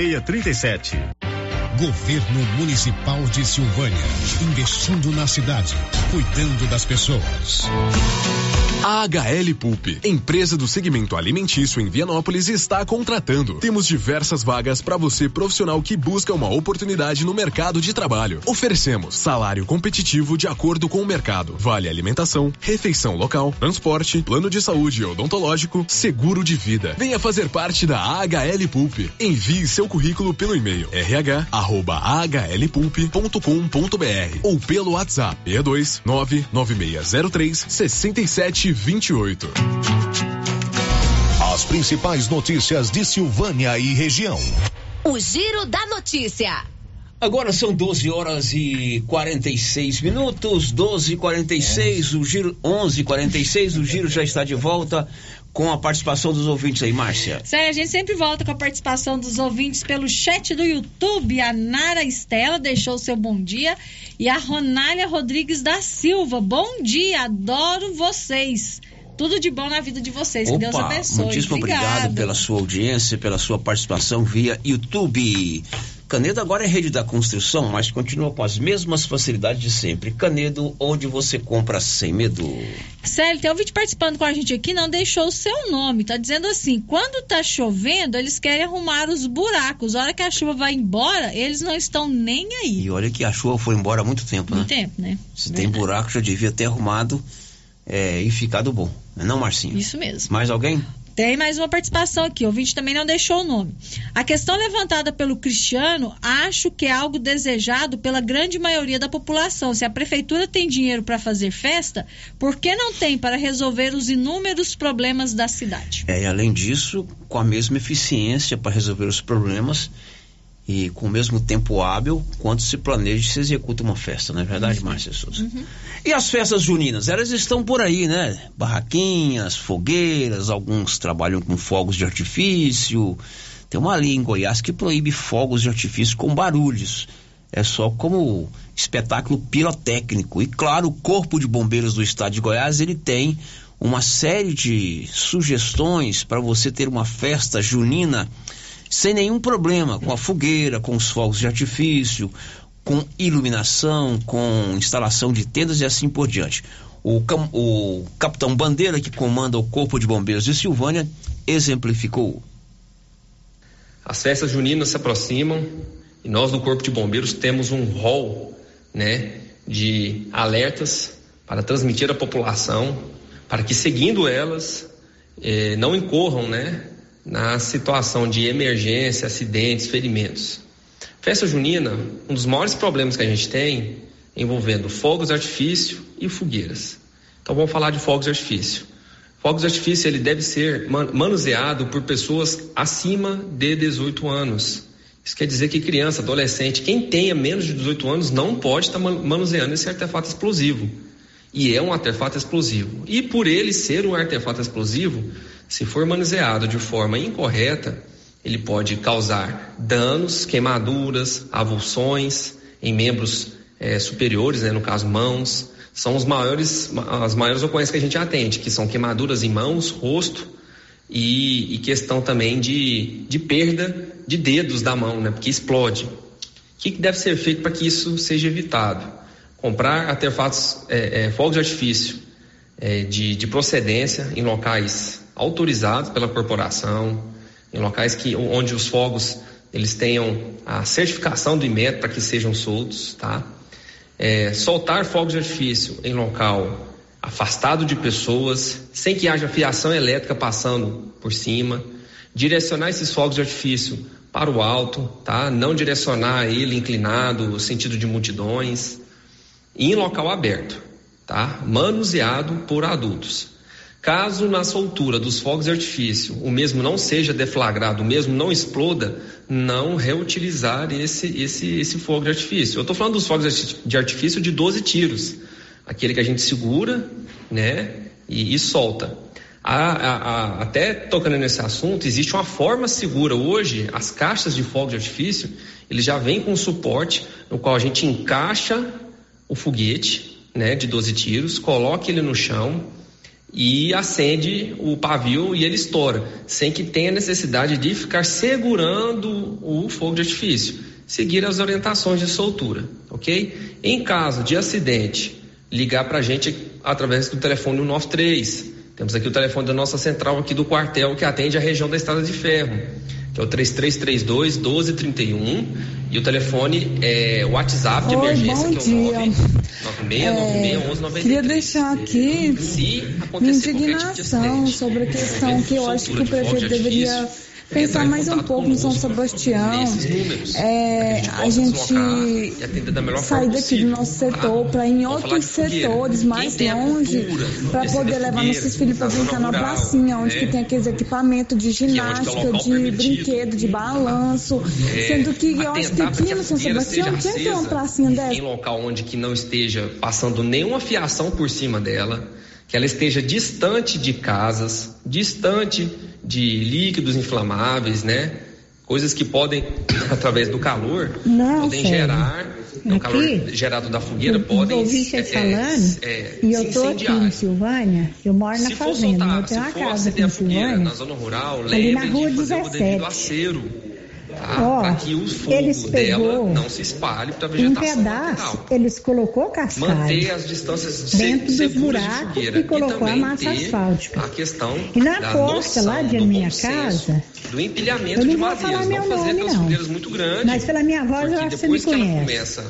64 5637. Governo Municipal de Silvânia, investindo na cidade, cuidando das pessoas. A HL Pulp, empresa do segmento alimentício em Vianópolis, está contratando. Temos diversas vagas para você profissional que busca uma oportunidade no mercado de trabalho. Oferecemos salário competitivo de acordo com o mercado, vale alimentação, refeição local, transporte, plano de saúde odontológico, seguro de vida. Venha fazer parte da HL Pulp. Envie seu currículo pelo e-mail rh@hlpulp.com.br ou pelo WhatsApp 62 99603 67 28. As principais notícias de Silvânia e região. O Giro da Notícia. Agora são 12 horas e 46 minutos, 12 e 46 o giro 11 e 46 o giro já está de volta com a participação dos ouvintes aí, Márcia. Sério, a gente sempre volta com a participação dos ouvintes pelo chat do YouTube. A Nara Estela deixou seu bom dia e a Ronália Rodrigues da Silva. Bom dia, adoro vocês. Tudo de bom na vida de vocês. Que Deus abençoe. Muitíssimo Obrigado. obrigado pela sua audiência, pela sua participação via YouTube. Canedo agora é rede da construção, mas continua com as mesmas facilidades de sempre. Canedo, onde você compra sem medo. Célio, tem ouvinte participando com a gente aqui, não deixou o seu nome. Tá dizendo assim: quando tá chovendo, eles querem arrumar os buracos. A hora que a chuva vai embora, eles não estão nem aí. E olha que a chuva foi embora há muito tempo, Muito né? tempo, né? Se tem buraco, já devia ter arrumado é, e ficado bom. Não é não, Marcinho? Isso mesmo. Mais alguém? Tem mais uma participação aqui. O ouvinte também não deixou o nome. A questão levantada pelo Cristiano, acho que é algo desejado pela grande maioria da população. Se a prefeitura tem dinheiro para fazer festa, por que não tem para resolver os inúmeros problemas da cidade? É, e além disso, com a mesma eficiência para resolver os problemas e com o mesmo tempo hábil quanto se planeja e se executa uma festa, não é verdade, Márcia Souza? E as festas juninas, elas estão por aí, né? Barraquinhas, fogueiras, alguns trabalham com fogos de artifício. Tem uma lei em Goiás que proíbe fogos de artifício com barulhos. É só como espetáculo pirotécnico. E claro, o Corpo de Bombeiros do Estado de Goiás, ele tem uma série de sugestões para você ter uma festa junina sem nenhum problema, com a fogueira, com os fogos de artifício, com iluminação, com instalação de tendas e assim por diante. O, o capitão Bandeira, que comanda o Corpo de Bombeiros de Silvânia, exemplificou. As festas juninas se aproximam e nós do Corpo de Bombeiros temos um rol, né, de alertas para transmitir à população, para que seguindo elas eh, não incorram, né, na situação de emergência, acidentes, ferimentos. Festa junina, um dos maiores problemas que a gente tem envolvendo fogos de artifício e fogueiras. Então vamos falar de fogos de artifício. Fogos de artifício ele deve ser man- manuseado por pessoas acima de 18 anos. Isso quer dizer que criança, adolescente, quem tenha menos de 18 anos não pode estar man- manuseando esse artefato explosivo. E é um artefato explosivo. E por ele ser um artefato explosivo, se for manuseado de forma incorreta, ele pode causar danos, queimaduras, avulsões em membros eh, superiores, né, no caso mãos. São os maiores, as maiores ocorrências que a gente atende, que são queimaduras em mãos, rosto e, e questão também de, de perda de dedos da mão, né, porque explode. O que, que deve ser feito para que isso seja evitado? Comprar artefatos, eh, eh, fogos de artifício eh, de, de procedência em locais autorizados pela corporação, em locais que, onde os fogos eles tenham a certificação do IMET para que sejam soltos, tá? É, soltar fogos de artifício em local afastado de pessoas, sem que haja fiação elétrica passando por cima, direcionar esses fogos de artifício para o alto, tá? Não direcionar ele inclinado, sentido de multidões, em local aberto, tá? Manuseado por adultos. Caso na soltura dos fogos de artifício o mesmo não seja deflagrado, o mesmo não exploda, não reutilizar esse, esse, esse fogo de artifício. Eu estou falando dos fogos de artifício de 12 tiros, aquele que a gente segura né, e, e solta. A, a, a, até tocando nesse assunto, existe uma forma segura hoje, as caixas de fogo de artifício, ele já vem com suporte no qual a gente encaixa o foguete né, de 12 tiros, coloca ele no chão, e acende o pavio e ele estoura, sem que tenha necessidade de ficar segurando o fogo de artifício. Seguir as orientações de soltura, ok? Em caso de acidente, ligar para a gente através do telefone 193. Temos aqui o telefone da nossa central aqui do quartel que atende a região da Estrada de Ferro que é o 3332 1231 e o telefone é o WhatsApp de Oi, emergência bom que é o 996961193. É, queria deixar aqui minha indignação tipo sobre a questão que eu acho que o prefeito deveria pensar mais um pouco no São Sebastião, é, a gente sair daqui do nosso setor para ir em outros setores mais longe para poder levar nossos filhos para brincar na pracinha, onde que tem aqueles equipamentos de ginástica, de brinquedo, de balanço, sendo que eu acho que aqui no São Sebastião tinha que ter uma pracinha dessa. Em local onde que não esteja passando nenhuma fiação por cima dela, que ela esteja distante de casas, distante de líquidos inflamáveis, né? Coisas que podem, (coughs) através do calor, Não, podem sério. gerar, o calor gerado da fogueira eu podem ouvi vocês é, falando é, e se eu tô aqui em Silvânia, eu moro na Se fazenda, soltar, eu tenho uma casa aqui em a fogueira Silvânia, na zona rural, na lembre rua de fazer o 17. devido acero. Tá? Para que o fogo dela não se espalhe para a um vegetação pedaço, lateral. eles colocou cascalho Manter as distâncias dentro dos buracos e colocou a também massa asfáltica. A questão E na da porta lá de minha casa, do empilhamento de madeiras, falar não meu fazer nome, aquelas não. fogueiras muito grandes. Mas pela minha voz, eu acho que você me depois que ela conhece. começa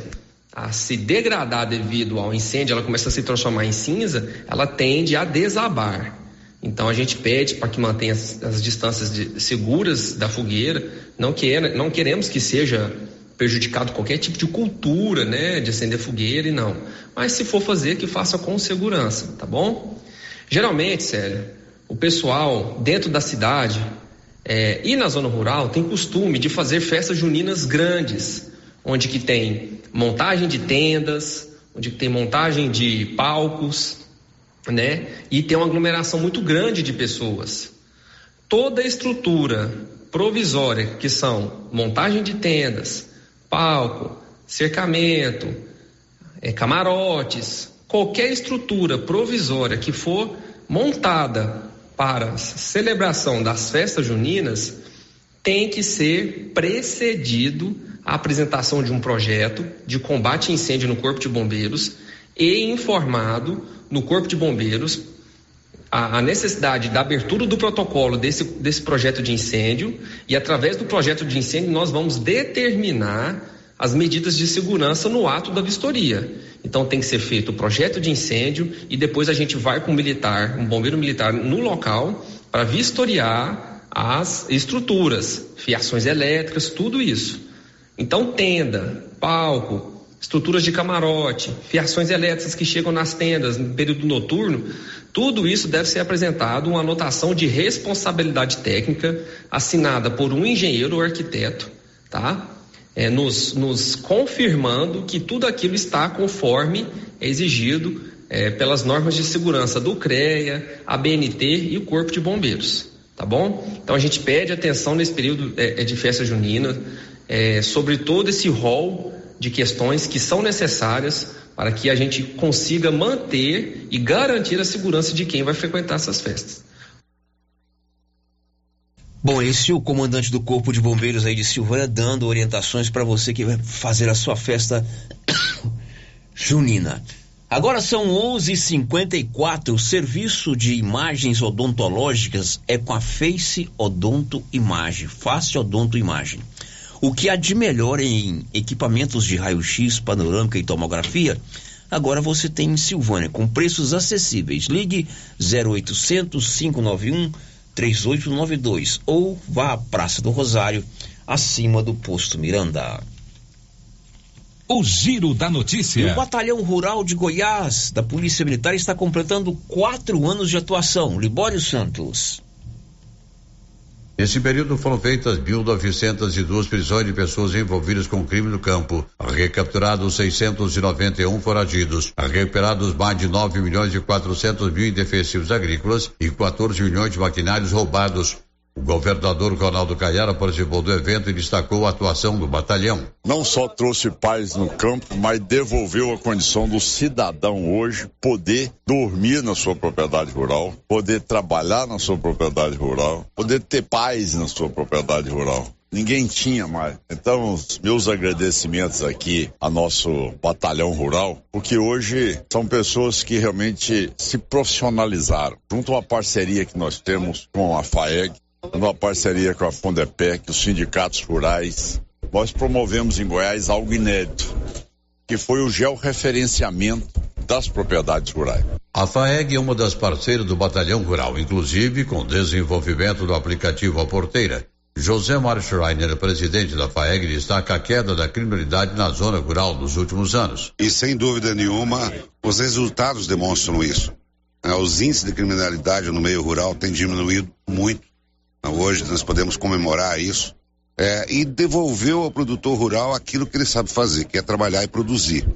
a se degradar devido ao incêndio, ela começa a se transformar em cinza, ela tende a desabar. Então a gente pede para que mantenha as, as distâncias de- seguras da fogueira. Não, não queremos que seja prejudicado qualquer tipo de cultura, né, de acender fogueira e não. Mas se for fazer, que faça com segurança, tá bom? Geralmente, sério, o pessoal dentro da cidade é, e na zona rural tem costume de fazer festas juninas grandes, onde que tem montagem de tendas, onde que tem montagem de palcos, né? E tem uma aglomeração muito grande de pessoas. Toda a estrutura provisória, que são montagem de tendas, palco, cercamento, é, camarotes, qualquer estrutura provisória que for montada para celebração das festas juninas tem que ser precedido a apresentação de um projeto de combate a incêndio no Corpo de Bombeiros e informado no Corpo de Bombeiros a, a necessidade da abertura do protocolo desse, desse projeto de incêndio e através do projeto de incêndio nós vamos determinar as medidas de segurança no ato da vistoria. Então tem que ser feito o projeto de incêndio e depois a gente vai com um militar, um bombeiro militar no local para vistoriar as estruturas, fiações elétricas, tudo isso. Então tenda, palco, estruturas de camarote, fiações elétricas que chegam nas tendas no período noturno, tudo isso deve ser apresentado uma anotação de responsabilidade técnica assinada por um engenheiro ou arquiteto, tá? É, nos, nos confirmando que tudo aquilo está conforme é exigido é, pelas normas de segurança do CREA, a BNT e o Corpo de Bombeiros, tá bom? Então a gente pede atenção nesse período é, é, de festa junina é, sobre todo esse rol de questões que são necessárias para que a gente consiga manter e garantir a segurança de quem vai frequentar essas festas. Bom, esse é o comandante do Corpo de Bombeiros aí de Silvânia dando orientações para você que vai fazer a sua festa (coughs) junina. Agora são 11:54. O serviço de imagens odontológicas é com a Face Odonto Imagem, Face Odonto Imagem. O que há de melhor em equipamentos de raio-x, panorâmica e tomografia, agora você tem em Silvânia, com preços acessíveis. Ligue 0800 591 3892 ou vá à Praça do Rosário, acima do posto Miranda. O Giro da Notícia. O Batalhão Rural de Goiás, da Polícia Militar, está completando quatro anos de atuação. Libório Santos. Nesse período foram feitas 1.902 prisões de pessoas envolvidas com crime no campo, recapturados 691 foragidos, recuperados mais de 9 milhões e 400 mil indefensivos agrícolas e 14 milhões de maquinários roubados. O governador Ronaldo Caiara participou do evento e destacou a atuação do batalhão. Não só trouxe paz no campo, mas devolveu a condição do cidadão hoje poder dormir na sua propriedade rural, poder trabalhar na sua propriedade rural, poder ter paz na sua propriedade rural ninguém tinha mais. Então, meus agradecimentos aqui a nosso batalhão rural, porque hoje são pessoas que realmente se profissionalizaram. Junto à parceria que nós temos com a FAEG, numa parceria com a Fundepec, os sindicatos rurais, nós promovemos em Goiás algo inédito, que foi o georreferenciamento das propriedades rurais. A FAEG é uma das parceiras do Batalhão Rural, inclusive com desenvolvimento do aplicativo A Porteira. José Mário Schreiner, presidente da FAEG, destaca a queda da criminalidade na zona rural nos últimos anos. E sem dúvida nenhuma, os resultados demonstram isso. É, os índices de criminalidade no meio rural têm diminuído muito Hoje nós podemos comemorar isso é, e devolver ao produtor rural aquilo que ele sabe fazer, que é trabalhar e produzir.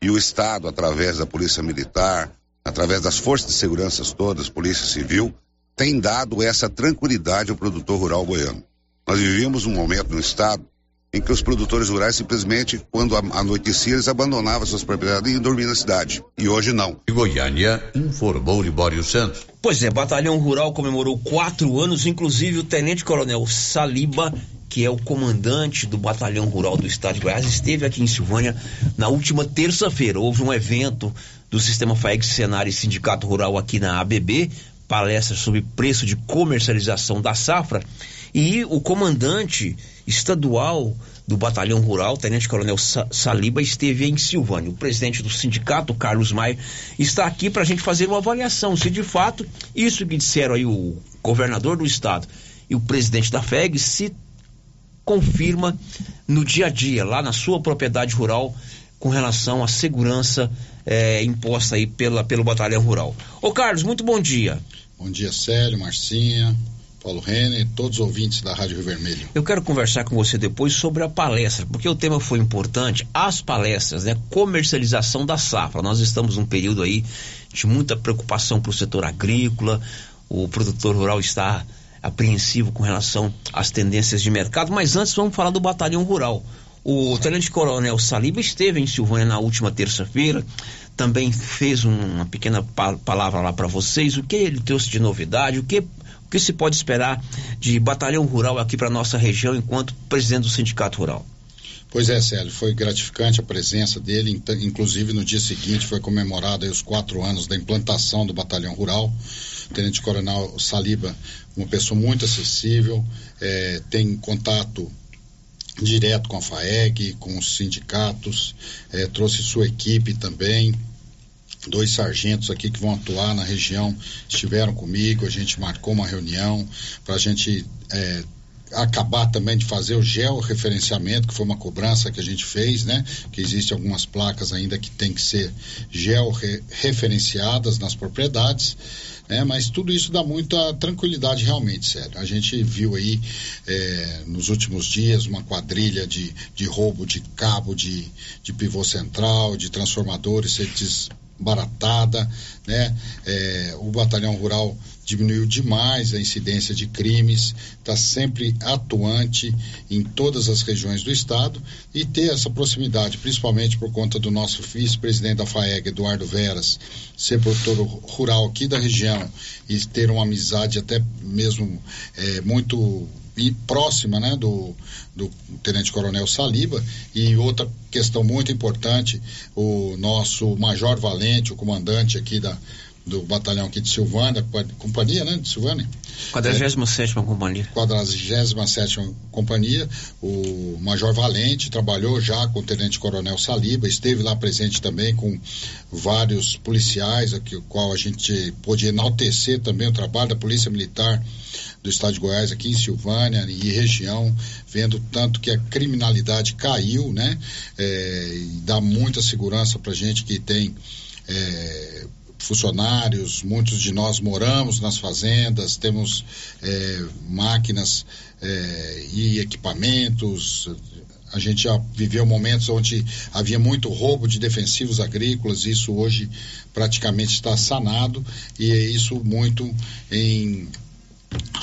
E o Estado, através da Polícia Militar, através das forças de segurança todas, Polícia Civil, tem dado essa tranquilidade ao produtor rural goiano. Nós vivíamos um momento no Estado em que os produtores rurais simplesmente, quando anoitecia, eles abandonavam suas propriedades e iam dormir na cidade. E hoje não. E Goiânia informou Libório Santos. Pois é, Batalhão Rural comemorou quatro anos, inclusive o Tenente Coronel Saliba, que é o comandante do Batalhão Rural do Estado de Goiás, esteve aqui em Silvânia na última terça-feira. Houve um evento do Sistema FAEG Cenário e Sindicato Rural aqui na ABB, palestra sobre preço de comercialização da safra, e o comandante estadual do Batalhão Rural, Tenente Coronel Saliba, esteve em Silvânia. O presidente do sindicato, Carlos Maia, está aqui para a gente fazer uma avaliação se de fato isso que disseram aí o governador do estado e o presidente da FEG se confirma no dia a dia, lá na sua propriedade rural, com relação à segurança é, imposta aí pela, pelo Batalhão Rural. Ô Carlos, muito bom dia. Bom dia, Célio, Marcinha, Paulo Renner, todos os ouvintes da Rádio Rio Vermelho. Eu quero conversar com você depois sobre a palestra, porque o tema foi importante, as palestras, né? Comercialização da safra. Nós estamos num período aí de muita preocupação para o setor agrícola, o produtor rural está apreensivo com relação às tendências de mercado, mas antes vamos falar do batalhão rural. O Tenente Coronel Saliba esteve em Silvânia na última terça-feira, também fez uma pequena palavra lá para vocês, o que ele trouxe de novidade, o que que se pode esperar de batalhão rural aqui para nossa região enquanto presidente do sindicato rural? Pois é, Célio, foi gratificante a presença dele, inclusive no dia seguinte foi comemorado os quatro anos da implantação do Batalhão Rural. O Tenente Coronel Saliba, uma pessoa muito acessível, é, tem contato direto com a FAEG, com os sindicatos, é, trouxe sua equipe também, dois sargentos aqui que vão atuar na região estiveram comigo, a gente marcou uma reunião para a gente é, acabar também de fazer o georreferenciamento, que foi uma cobrança que a gente fez, né? Que existem algumas placas ainda que tem que ser georreferenciadas nas propriedades. Né? Mas tudo isso dá muita tranquilidade realmente, sério. A gente viu aí é, nos últimos dias uma quadrilha de, de roubo de cabo de, de pivô central, de transformadores ser baratada, né? É, o batalhão rural diminuiu demais a incidência de crimes, está sempre atuante em todas as regiões do estado e ter essa proximidade, principalmente por conta do nosso vice-presidente da FAEG, Eduardo Veras, ser produtor rural aqui da região e ter uma amizade até mesmo é, muito e próxima né, do, do Tenente Coronel Saliba. E outra questão muito importante, o nosso Major Valente, o comandante aqui da, do batalhão aqui de Silvânia, companhia, né, de Silvânia. 47 é, Companhia. 47 Companhia, o Major Valente trabalhou já com o Tenente Coronel Saliba, esteve lá presente também com vários policiais, aqui, o qual a gente pôde enaltecer também o trabalho da Polícia Militar do Estado de Goiás, aqui em Silvânia e região, vendo tanto que a criminalidade caiu, né? É, e dá muita segurança para gente que tem é, funcionários, muitos de nós moramos nas fazendas, temos é, máquinas é, e equipamentos. A gente já viveu momentos onde havia muito roubo de defensivos agrícolas, isso hoje praticamente está sanado, e é isso muito em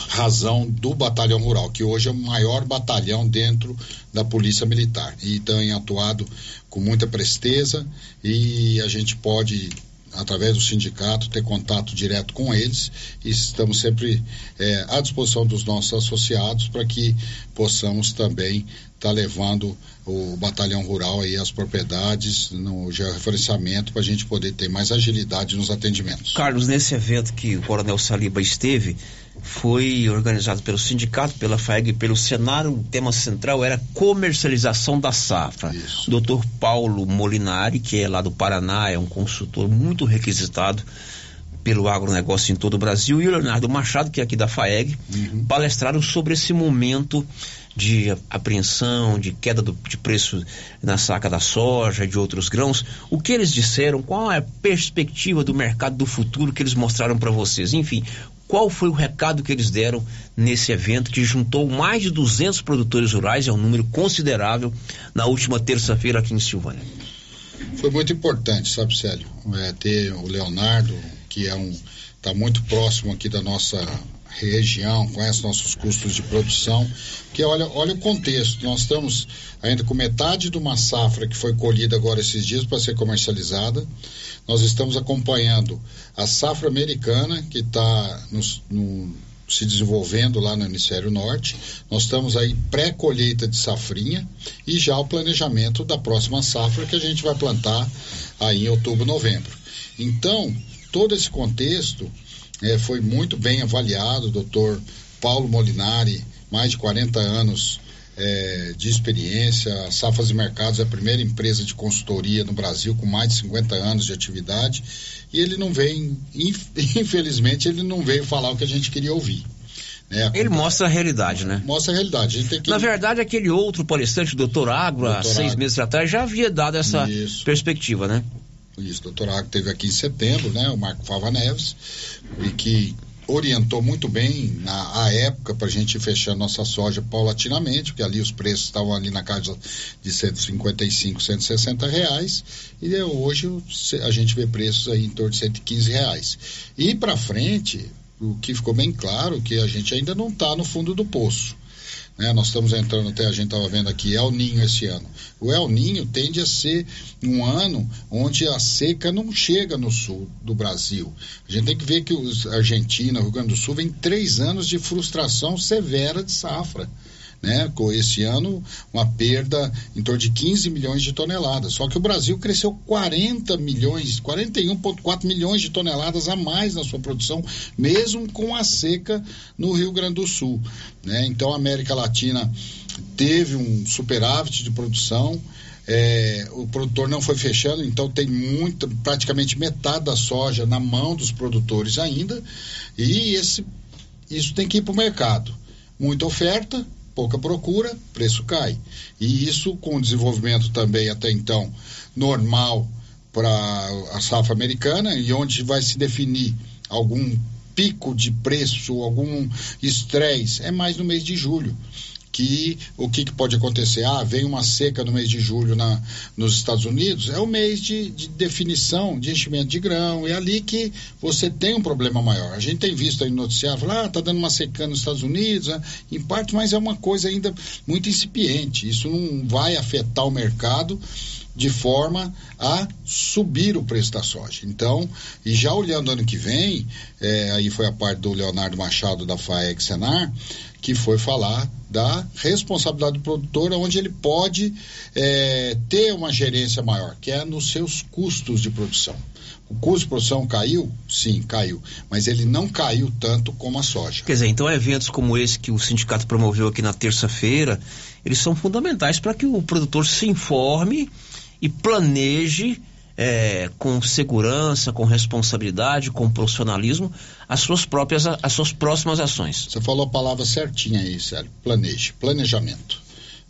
razão do batalhão rural, que hoje é o maior batalhão dentro da Polícia Militar e tem atuado com muita presteza e a gente pode através do sindicato, ter contato direto com eles e estamos sempre é, à disposição dos nossos associados para que possamos também estar tá levando o batalhão rural aí às propriedades no georreferenciamento para a gente poder ter mais agilidade nos atendimentos. Carlos, nesse evento que o Coronel Saliba esteve, foi organizado pelo sindicato, pela FAEG e pelo Senado. O tema central era comercialização da safra. Isso. O doutor Paulo Molinari, que é lá do Paraná, é um consultor muito requisitado pelo agronegócio em todo o Brasil, e o Leonardo Machado, que é aqui da FAEG, uhum. palestraram sobre esse momento de apreensão, de queda do, de preço na saca da soja, de outros grãos. O que eles disseram? Qual é a perspectiva do mercado do futuro que eles mostraram para vocês? Enfim, qual foi o recado que eles deram nesse evento que juntou mais de 200 produtores rurais, é um número considerável, na última terça-feira aqui em Silvânia? Foi muito importante, sabe, Célio? É, ter o Leonardo, que é um está muito próximo aqui da nossa região, conhece nossos custos de produção, porque olha, olha o contexto, nós estamos ainda com metade de uma safra que foi colhida agora esses dias para ser comercializada, nós estamos acompanhando a safra americana que está se desenvolvendo lá no hemisfério norte. Nós estamos aí pré-colheita de safrinha e já o planejamento da próxima safra que a gente vai plantar aí em outubro, novembro. Então, todo esse contexto é, foi muito bem avaliado. O doutor Paulo Molinari, mais de 40 anos é, de experiência. A Safas e Mercados é a primeira empresa de consultoria no Brasil com mais de 50 anos de atividade. E ele não vem, (laughs) infelizmente, ele não veio falar o que a gente queria ouvir. Né? Ele mostra a realidade, né? Mostra a realidade. A que... Na verdade, aquele outro palestrante, o doutor Agro, há seis meses atrás, já havia dado essa Isso. perspectiva, né? Isso, o doutor Agro teve aqui em setembro, né? O Marco Fava Neves, e que orientou muito bem na a época para a gente fechar nossa soja paulatinamente, porque ali os preços estavam ali na casa de 155, 160 reais, e hoje a gente vê preços aí em torno de 115 reais. E para frente, o que ficou bem claro é que a gente ainda não está no fundo do poço. Né? Nós estamos entrando até, a gente estava vendo aqui, El Ninho esse ano. O El Ninho tende a ser um ano onde a seca não chega no sul do Brasil. A gente tem que ver que os Argentina, Rio Grande do Sul, vem três anos de frustração severa de safra né? Com esse ano, uma perda em torno de 15 milhões de toneladas. Só que o Brasil cresceu 40 milhões, 41,4 milhões de toneladas a mais na sua produção, mesmo com a seca no Rio Grande do Sul. Né? Então a América Latina teve um superávit de produção. É, o produtor não foi fechando, então tem muita, praticamente metade da soja na mão dos produtores ainda, e esse, isso tem que ir para o mercado. Muita oferta, pouca procura, preço cai. E isso com o desenvolvimento também até então normal para a safra americana e onde vai se definir algum pico de preço, algum estresse, é mais no mês de julho que o que, que, pode acontecer? Ah, vem uma seca no mês de julho na, nos Estados Unidos, é o mês de, de definição de enchimento de grão, é ali que você tem um problema maior. A gente tem visto aí no noticiário, falar, ah, tá dando uma seca nos Estados Unidos, né? em parte, mas é uma coisa ainda muito incipiente, isso não vai afetar o mercado de forma a subir o preço da soja. Então, e já olhando ano que vem, é, aí foi a parte do Leonardo Machado da FAEC Senar, que foi falar da responsabilidade do produtor, onde ele pode é, ter uma gerência maior, que é nos seus custos de produção. O custo de produção caiu? Sim, caiu. Mas ele não caiu tanto como a soja. Quer dizer, então eventos como esse que o sindicato promoveu aqui na terça-feira, eles são fundamentais para que o produtor se informe e planeje é, com segurança, com responsabilidade, com profissionalismo, as suas próprias, as suas próximas ações. Você falou a palavra certinha aí, Sérgio. Planeje, planejamento.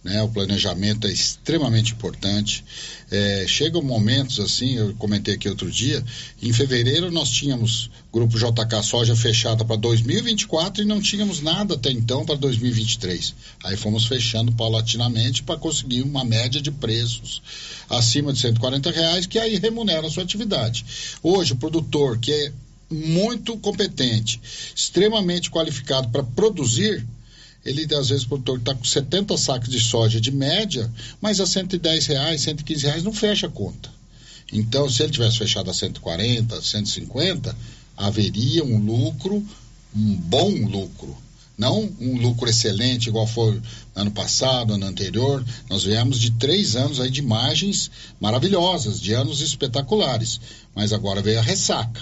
Né? O planejamento é extremamente importante. É, chegam momentos assim, eu comentei aqui outro dia, em fevereiro nós tínhamos grupo JK Soja fechado para 2024 e não tínhamos nada até então para 2023. Aí fomos fechando paulatinamente para conseguir uma média de preços acima de 140 reais, que aí remunera a sua atividade. Hoje, o produtor que é muito competente, extremamente qualificado para produzir, ele às vezes o produtor está com 70 sacos de soja de média, mas a 110 reais, 115 reais não fecha a conta. Então, se ele tivesse fechado a 140, 150, haveria um lucro, um bom lucro. Não um lucro excelente, igual foi ano passado, ano anterior. Nós viemos de três anos aí de margens maravilhosas, de anos espetaculares. Mas agora veio a ressaca.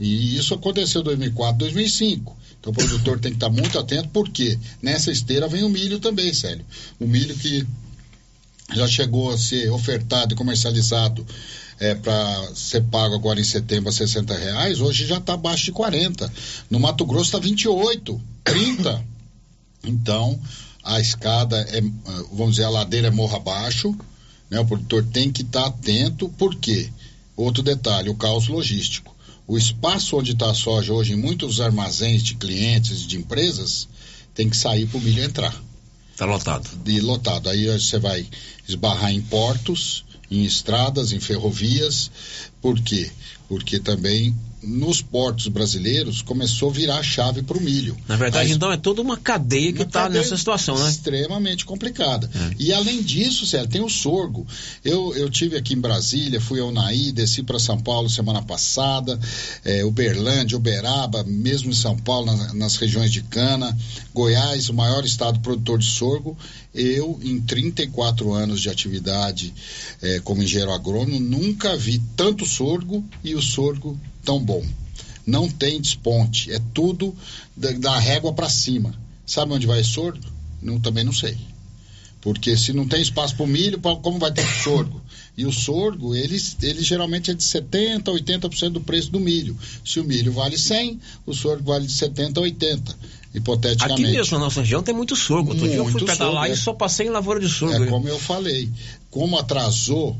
E isso aconteceu em 2004, 2005. Então o produtor tem que estar muito atento, porque nessa esteira vem o milho também, Célio. O milho que já chegou a ser ofertado e comercializado é, para ser pago agora em setembro a 60 reais, hoje já está abaixo de 40. No Mato Grosso está 28, 30. Então, a escada é, vamos dizer, a ladeira é morro abaixo, né? O produtor tem que estar atento, por quê? Outro detalhe, o caos logístico o espaço onde está a soja hoje em muitos armazéns de clientes e de empresas tem que sair para o milho entrar. Está lotado. E lotado. Aí você vai esbarrar em portos, em estradas, em ferrovias. Por quê? Porque também nos portos brasileiros começou a virar a chave para o milho. Na verdade, Mas, então é toda uma cadeia que está nessa situação, né? Extremamente complicada. É. E além disso, Sérgio, tem o sorgo. Eu, eu tive aqui em Brasília, fui ao Naí, desci para São Paulo semana passada, é, Uberlândia, Uberaba, mesmo em São Paulo, nas, nas regiões de Cana, Goiás, o maior estado produtor de sorgo. Eu, em 34 anos de atividade é, como engenheiro agrônomo, nunca vi tanto sorgo e o sorgo tão bom. Não tem desponte, é tudo da, da régua para cima. Sabe onde vai sorgo? Não, também não sei. Porque se não tem espaço para o milho, como vai ter sorgo? E o sorgo, ele, ele geralmente é de 70% a 80% do preço do milho. Se o milho vale 100, o sorgo vale de 70% a 80%, hipoteticamente. Aqui mesmo na nossa região tem muito sorgo. Outro muito dia eu fui pedalar é. e só passei em lavoura de sorgo. É como eu falei. Como atrasou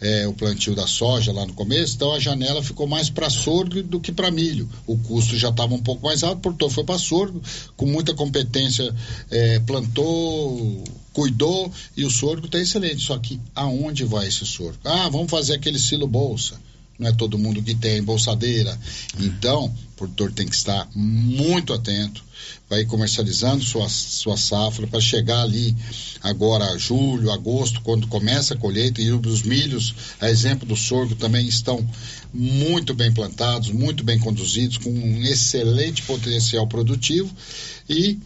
é, o plantio da soja lá no começo, então a janela ficou mais para sorgo do que para milho. O custo já estava um pouco mais alto, portanto foi para sorgo, com muita competência, é, plantou, cuidou e o sorgo está excelente. Só que aonde vai esse sorgo? Ah, vamos fazer aquele silo bolsa. Não é todo mundo que tem bolsadeira. Então, o produtor tem que estar muito atento vai comercializando sua, sua safra para chegar ali agora julho, agosto, quando começa a colheita e os milhos, a exemplo do sorgo, também estão muito bem plantados, muito bem conduzidos, com um excelente potencial produtivo e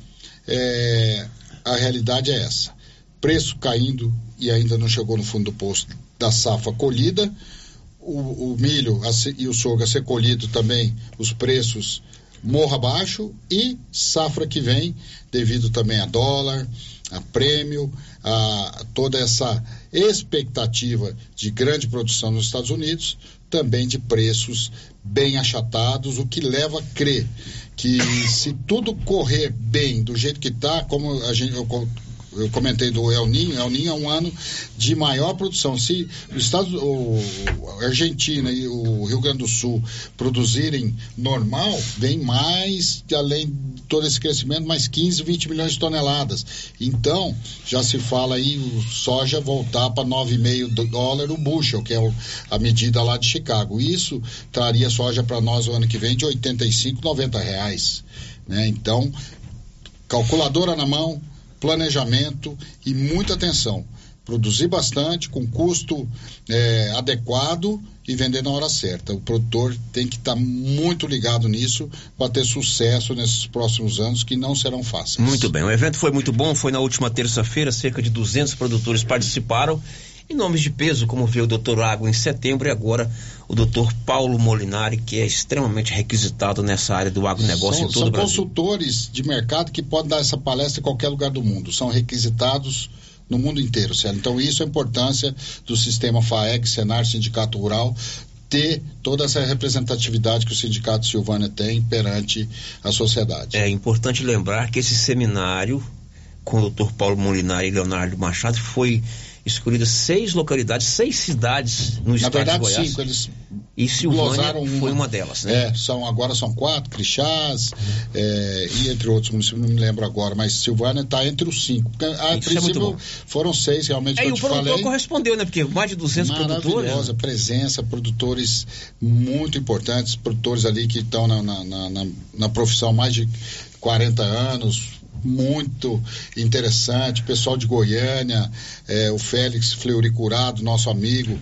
é, a realidade é essa. Preço caindo e ainda não chegou no fundo do poço da safra colhida, o, o milho a, e o sorgo a ser colhido também, os preços morra abaixo e safra que vem, devido também a dólar, a prêmio, a toda essa expectativa de grande produção nos Estados Unidos, também de preços bem achatados, o que leva a crer que se tudo correr bem do jeito que está, como a gente, eu eu comentei do El Ninho, El Ninho é um ano de maior produção. Se os Estados, o, a Argentina e o Rio Grande do Sul produzirem normal, vem mais, além de todo esse crescimento, mais 15, 20 milhões de toneladas. Então, já se fala aí o soja voltar para 9,5 dólar o bushel, que é o, a medida lá de Chicago. Isso traria soja para nós o ano que vem de 85, 90 reais. Né? Então, calculadora na mão, planejamento e muita atenção. produzir bastante, com custo é, adequado e vender na hora certa. O produtor tem que estar tá muito ligado nisso para ter sucesso nesses próximos anos, que não serão fáceis. Muito bem, o evento foi muito bom, foi na última terça-feira, cerca de 200 produtores participaram. E nomes de peso, como veio o doutor Água em setembro e agora o doutor Paulo Molinari, que é extremamente requisitado nessa área do agronegócio são, em todo o Brasil. São consultores de mercado que podem dar essa palestra em qualquer lugar do mundo. São requisitados no mundo inteiro, certo? Então, isso é a importância do sistema FAEG, Senar, Sindicato Rural, ter toda essa representatividade que o Sindicato Silvânia tem perante a sociedade. É importante lembrar que esse seminário com o doutor Paulo Molinari e Leonardo Machado foi escolhidas seis localidades, seis cidades no Na estado verdade, de Goiás. cinco. Eles e Silvânia glosaram foi uma delas, né? É, são, agora são quatro, Crixás, é, e entre outros municípios, não me lembro agora, mas Silvânia está entre os cinco. A Isso é princípio bom. foram seis realmente É, que e eu o te produtor falei. correspondeu, né? Porque mais de 200 produtores. Maravilhosa presença, produtores muito importantes, produtores ali que estão na, na, na, na- na profissão mais de 40 anos, muito interessante, pessoal de Goiânia, eh, o Félix Fleuricurado, nosso amigo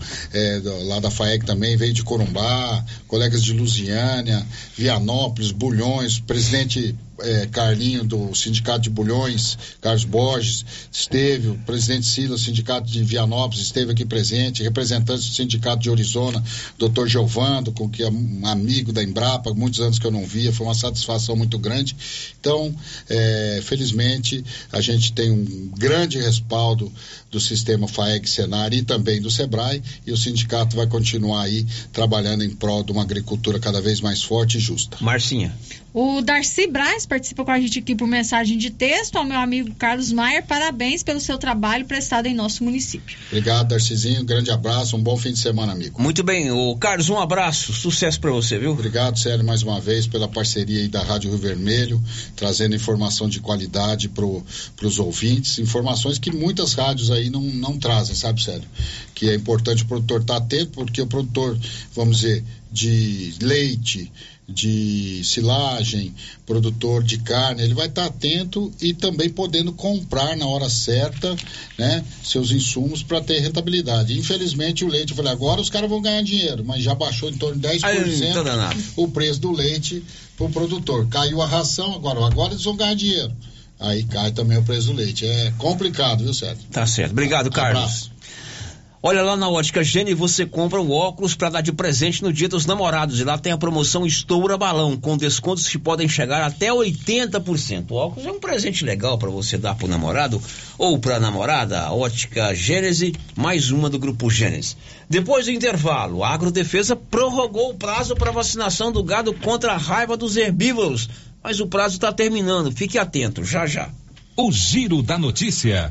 do- lá da FAEG também, veio de Corumbá, colegas de Lusiânia, Vianópolis, Bulhões, presidente eh, Carlinho do Sindicato de Bulhões, Carlos Borges, esteve, o presidente Silas, Sindicato de Vianópolis, esteve aqui presente, representantes do Sindicato de Orizona, doutor Giovando, com que é um amigo da Embrapa, muitos anos que eu não via, foi uma satisfação muito grande. Então, eh, felizmente, a gente tem um grande respaldo do sistema FAEG Senar e também do SEBRAE, e o sindicato vai continuar aí trabalhando em prol de uma agricultura cada vez mais forte e justa. Marcinha. O Darcy Braz participa com a gente aqui por mensagem de texto. Ao meu amigo Carlos Maier, parabéns pelo seu trabalho prestado em nosso município. Obrigado, Darcizinho. Um grande abraço, um bom fim de semana, amigo. Muito bem, o Carlos, um abraço, sucesso para você, viu? Obrigado, Célio, mais uma vez pela parceria aí da Rádio Rio Vermelho, trazendo informação de qualidade para os ouvintes, informações que muitas rádios aí não, não trazem, sabe, Célio? Que é importante o produtor estar atento, porque o produtor, vamos dizer, de leite, de silagem, produtor de carne, ele vai estar atento e também podendo comprar na hora certa, né, seus insumos para ter rentabilidade. Infelizmente o leite, eu falei, agora os caras vão ganhar dinheiro, mas já baixou em torno de 10% Ai, tá danado. o preço do leite para o produtor. Caiu a ração, agora, agora eles vão ganhar dinheiro. Aí cai também o preço do leite. É complicado, viu, Sérgio? Tá certo. Obrigado, Carlos. Abraço. Olha lá na Ótica Gene, você compra um óculos para dar de presente no Dia dos Namorados. E lá tem a promoção Estoura Balão, com descontos que podem chegar até 80%. O óculos é um presente legal para você dar pro namorado ou pra namorada. Ótica Gênese, mais uma do Grupo Gênese. Depois do intervalo, a Agrodefesa prorrogou o prazo para vacinação do gado contra a raiva dos herbívoros. Mas o prazo está terminando, fique atento, já já. O Giro da Notícia.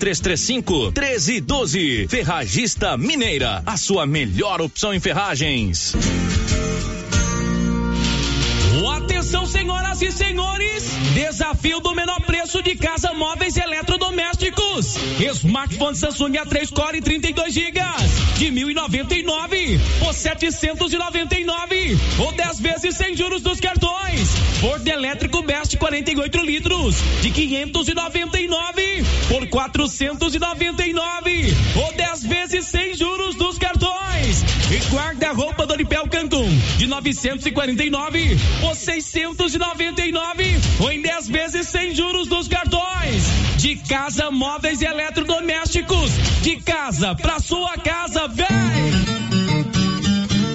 3335 1312. Ferragista Mineira, a sua melhor opção em ferragens. Atenção, senhoras e senhores! Desafio do menor preço de casa móveis eletrodomésticos. Smartphone Samsung A3 Core 32 GB de 1.099 por 799 ou 10 vezes sem juros dos cartões. Forno elétrico Best 48 litros. De 599 por 499 ou 10 vezes sem juros dos cartões. E guarda-roupa Doripel Cancún. De 949 por 699 ou em 10 vezes sem juros dos cartões. De casa, móveis e eletrodomésticos. De casa pra sua casa, vem!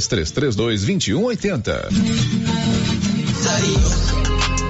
3332 2180.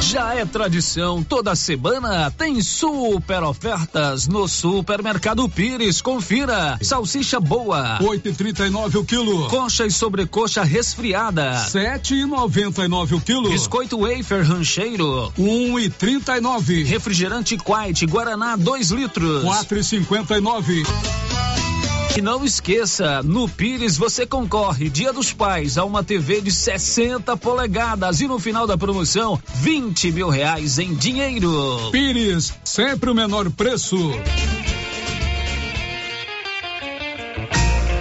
Já é tradição, toda semana tem super ofertas no Supermercado Pires. Confira. Salsicha boa, 8,39 o quilo. Coxa e sobrecoxa resfriada, 7,99 o quilo. Biscoito wafer rancheiro, 1,39. Refrigerante Quite Guaraná 2 litros, 4,59. E não esqueça, no Pires você concorre Dia dos Pais a uma TV de 60 polegadas e no final da promoção 20 mil reais em dinheiro. Pires, sempre o menor preço.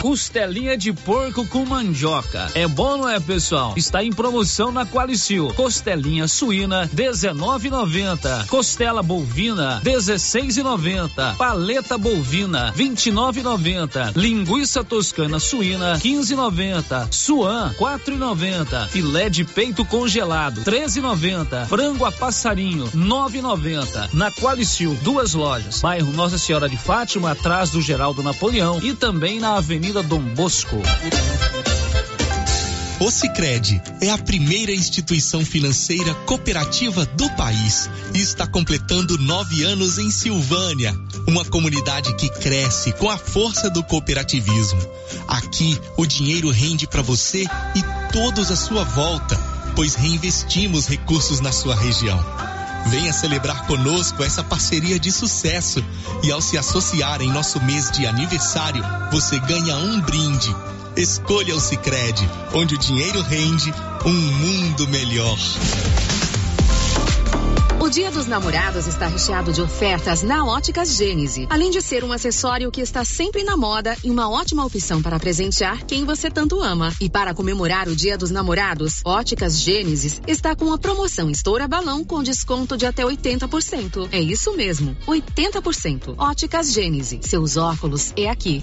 Costelinha de porco com mandioca. É bom, não é, pessoal? Está em promoção na Qualicil. Costelinha suína, 19,90. Costela bovina, 16,90. Paleta bovina, 29,90. Linguiça toscana suína, 15,90. Suan, 4,90. Filé de peito congelado, 13,90. Frango a passarinho, 9,90. Na Qualicil, duas lojas. Bairro Nossa Senhora de Fátima, atrás do Geraldo Napoleão e também na Avenida Avenida Dom Bosco. O Sicredi é a primeira instituição financeira cooperativa do país e está completando nove anos em Silvânia, uma comunidade que cresce com a força do cooperativismo. Aqui, o dinheiro rende para você e todos à sua volta, pois reinvestimos recursos na sua região. Venha celebrar conosco essa parceria de sucesso e ao se associar em nosso mês de aniversário, você ganha um brinde Escolha o Sicredi, onde o dinheiro rende um mundo melhor. Dia dos Namorados está recheado de ofertas na Óticas Gênese. Além de ser um acessório que está sempre na moda e uma ótima opção para presentear quem você tanto ama. E para comemorar o Dia dos Namorados, Óticas Gênesis está com a promoção Estoura Balão com desconto de até 80%. É isso mesmo, 80%. Óticas Gênese. Seus óculos é aqui.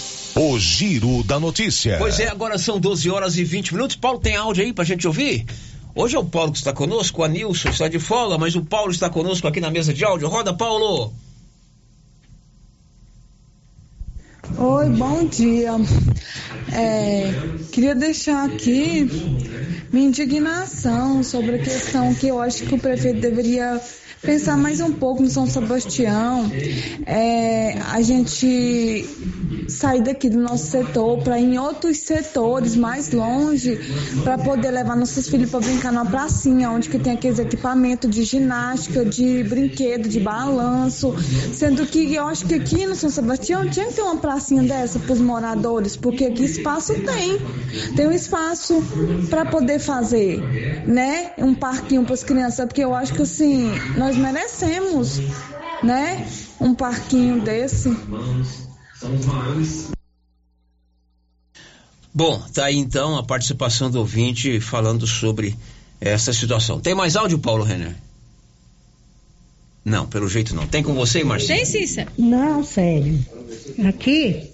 O Giro da Notícia. Pois é, agora são 12 horas e 20 minutos. Paulo, tem áudio aí pra gente ouvir? Hoje é o Paulo que está conosco, o Anilson está de folga, mas o Paulo está conosco aqui na mesa de áudio. Roda, Paulo! Oi, bom dia. É, queria deixar aqui minha indignação sobre a questão que eu acho que o prefeito deveria pensar mais um pouco no São Sebastião, é, a gente sair daqui do nosso setor para em outros setores mais longe para poder levar nossos filhos para brincar numa pracinha onde que tem aqueles equipamentos de ginástica, de brinquedo, de balanço, sendo que eu acho que aqui no São Sebastião tinha que ter uma pracinha dessa para os moradores, porque aqui espaço tem, tem um espaço para poder fazer, né? Um parquinho para as crianças, porque eu acho que assim nós nós merecemos, né? Um parquinho desse. Bom, tá aí então a participação do ouvinte falando sobre essa situação. Tem mais áudio, Paulo Renner? Não, pelo jeito não. Tem com você, Marcinho? Tem, Cícera. Não, sério. Aqui,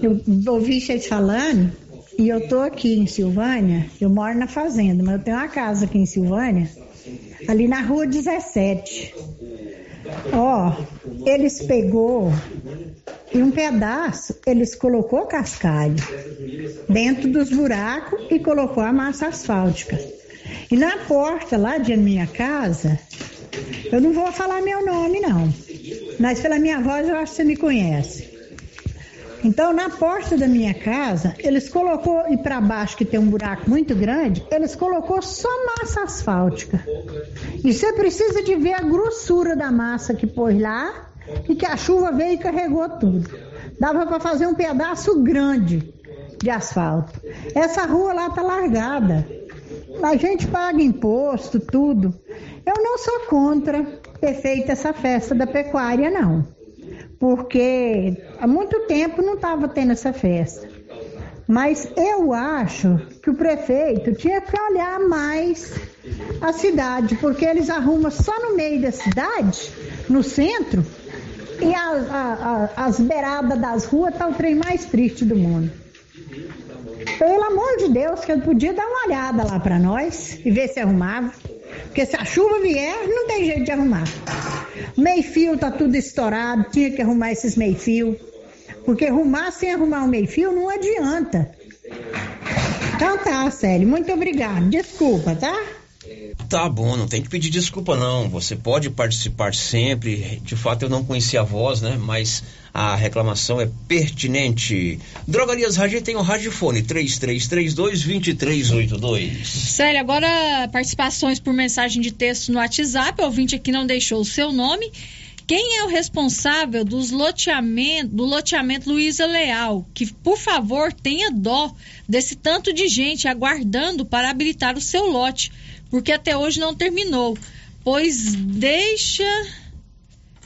eu ouvi vocês falando e eu tô aqui em Silvânia. Eu moro na fazenda, mas eu tenho uma casa aqui em Silvânia ali na rua 17. Ó, eles pegou e um pedaço, eles colocou cascalho dentro dos buracos e colocou a massa asfáltica. E na porta lá de minha casa, eu não vou falar meu nome não, mas pela minha voz eu acho que você me conhece. Então, na porta da minha casa, eles colocou, e para baixo que tem um buraco muito grande, eles colocou só massa asfáltica. E você precisa de ver a grossura da massa que pôs lá e que a chuva veio e carregou tudo. Dava para fazer um pedaço grande de asfalto. Essa rua lá tá largada. A gente paga imposto, tudo. Eu não sou contra ter feito essa festa da pecuária, não porque há muito tempo não estava tendo essa festa. Mas eu acho que o prefeito tinha que olhar mais a cidade, porque eles arrumam só no meio da cidade, no centro, e a, a, a, as beiradas das ruas tá o trem mais triste do mundo. Pelo amor de Deus, que ele podia dar uma olhada lá para nós e ver se arrumava. Porque se a chuva vier, não tem jeito de arrumar. Meio-fio tá tudo estourado, tinha que arrumar esses meio-fio. Porque arrumar sem arrumar o meio-fio não adianta. Então tá, Célio, muito obrigado. Desculpa, tá? Tá bom, não tem que pedir desculpa não. Você pode participar sempre. De fato eu não conhecia a voz, né? Mas a reclamação é pertinente. Drogarias Ragi tem o Ragifone 3332-2382. Célia, agora participações por mensagem de texto no WhatsApp. O ouvinte aqui não deixou o seu nome. Quem é o responsável dos loteamento, do loteamento Luiza Leal? Que, por favor, tenha dó desse tanto de gente aguardando para habilitar o seu lote, porque até hoje não terminou. Pois deixa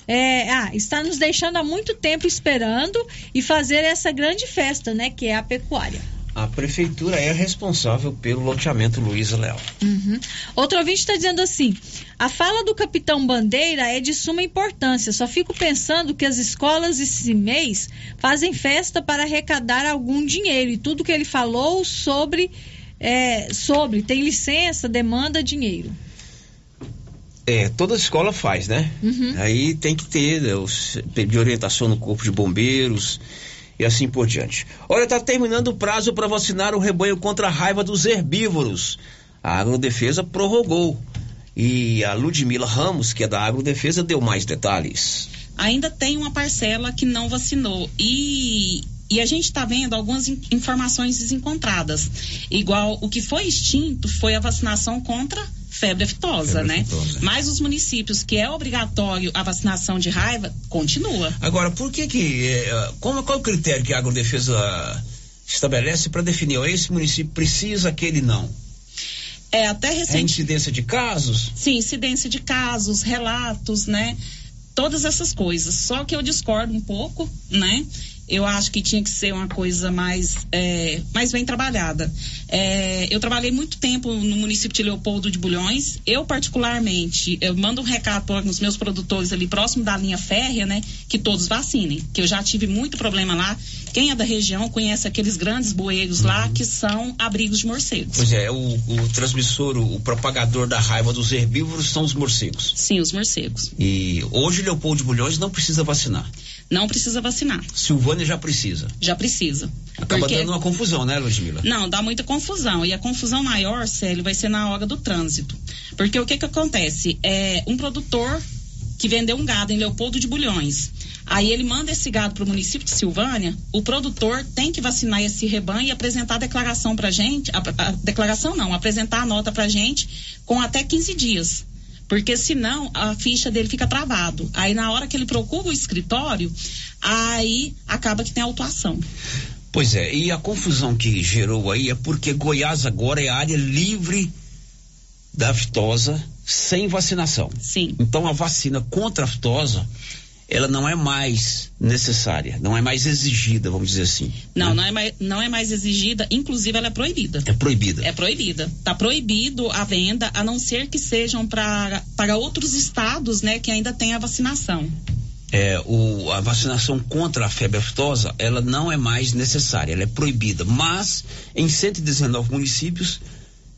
é, ah, está nos deixando há muito tempo esperando e fazer essa grande festa, né? Que é a pecuária. A prefeitura é responsável pelo loteamento Luiza Leal. Uhum. Outro ouvinte está dizendo assim: a fala do capitão Bandeira é de suma importância. Só fico pensando que as escolas esse mês fazem festa para arrecadar algum dinheiro. E tudo que ele falou sobre, é, sobre tem licença, demanda dinheiro. É, toda escola faz, né? Uhum. Aí tem que ter né, os, de orientação no corpo de bombeiros e assim por diante. Olha, está terminando o prazo para vacinar o rebanho contra a raiva dos herbívoros. A Agrodefesa prorrogou. E a Ludmila Ramos, que é da Agrodefesa, deu mais detalhes. Ainda tem uma parcela que não vacinou. E e a gente está vendo algumas informações desencontradas. Igual o que foi extinto foi a vacinação contra febre aftosa, febre né? Aftosa. Mas os municípios que é obrigatório a vacinação de raiva, continua. Agora, por que que, é, como, qual é o critério que a agrodefesa estabelece para definir, esse município precisa, aquele não? É, até recente. É incidência de casos? Sim, incidência de casos, relatos, né? Todas essas coisas. Só que eu discordo um pouco, né? Eu acho que tinha que ser uma coisa mais, é, mais bem trabalhada. É, eu trabalhei muito tempo no município de Leopoldo de Bulhões. Eu, particularmente, eu mando um recado para os meus produtores ali próximo da linha férrea, né? Que todos vacinem. Que eu já tive muito problema lá. Quem é da região conhece aqueles grandes bueiros uhum. lá que são abrigos de morcegos. Pois é, o, o transmissor, o, o, propagador da raiva dos herbívoros são os morcegos. Sim, os morcegos. E hoje Leopoldo de Bulhões não precisa vacinar não precisa vacinar. Silvânia já precisa. Já precisa. Acaba porque... dando uma confusão, né, Ludmila? Não, dá muita confusão. E a confusão maior, Célio, vai ser na hora do trânsito. Porque o que que acontece? É um produtor que vendeu um gado em Leopoldo de Bulhões. Aí ele manda esse gado para o município de Silvânia, o produtor tem que vacinar esse rebanho e apresentar a declaração para gente, a, a, declaração não, apresentar a nota para gente com até 15 dias. Porque senão a ficha dele fica travado. Aí na hora que ele procura o escritório, aí acaba que tem autuação. Pois é, e a confusão que gerou aí é porque Goiás agora é área livre da aftosa sem vacinação. Sim. Então a vacina contra a aftosa ela não é mais necessária, não é mais exigida, vamos dizer assim. Não, né? não, é mais, não é mais exigida, inclusive ela é proibida. É proibida. É proibida. Está proibido a venda, a não ser que sejam para para outros estados, né, que ainda tem a vacinação. É, o, a vacinação contra a febre aftosa, ela não é mais necessária, ela é proibida. Mas em 119 municípios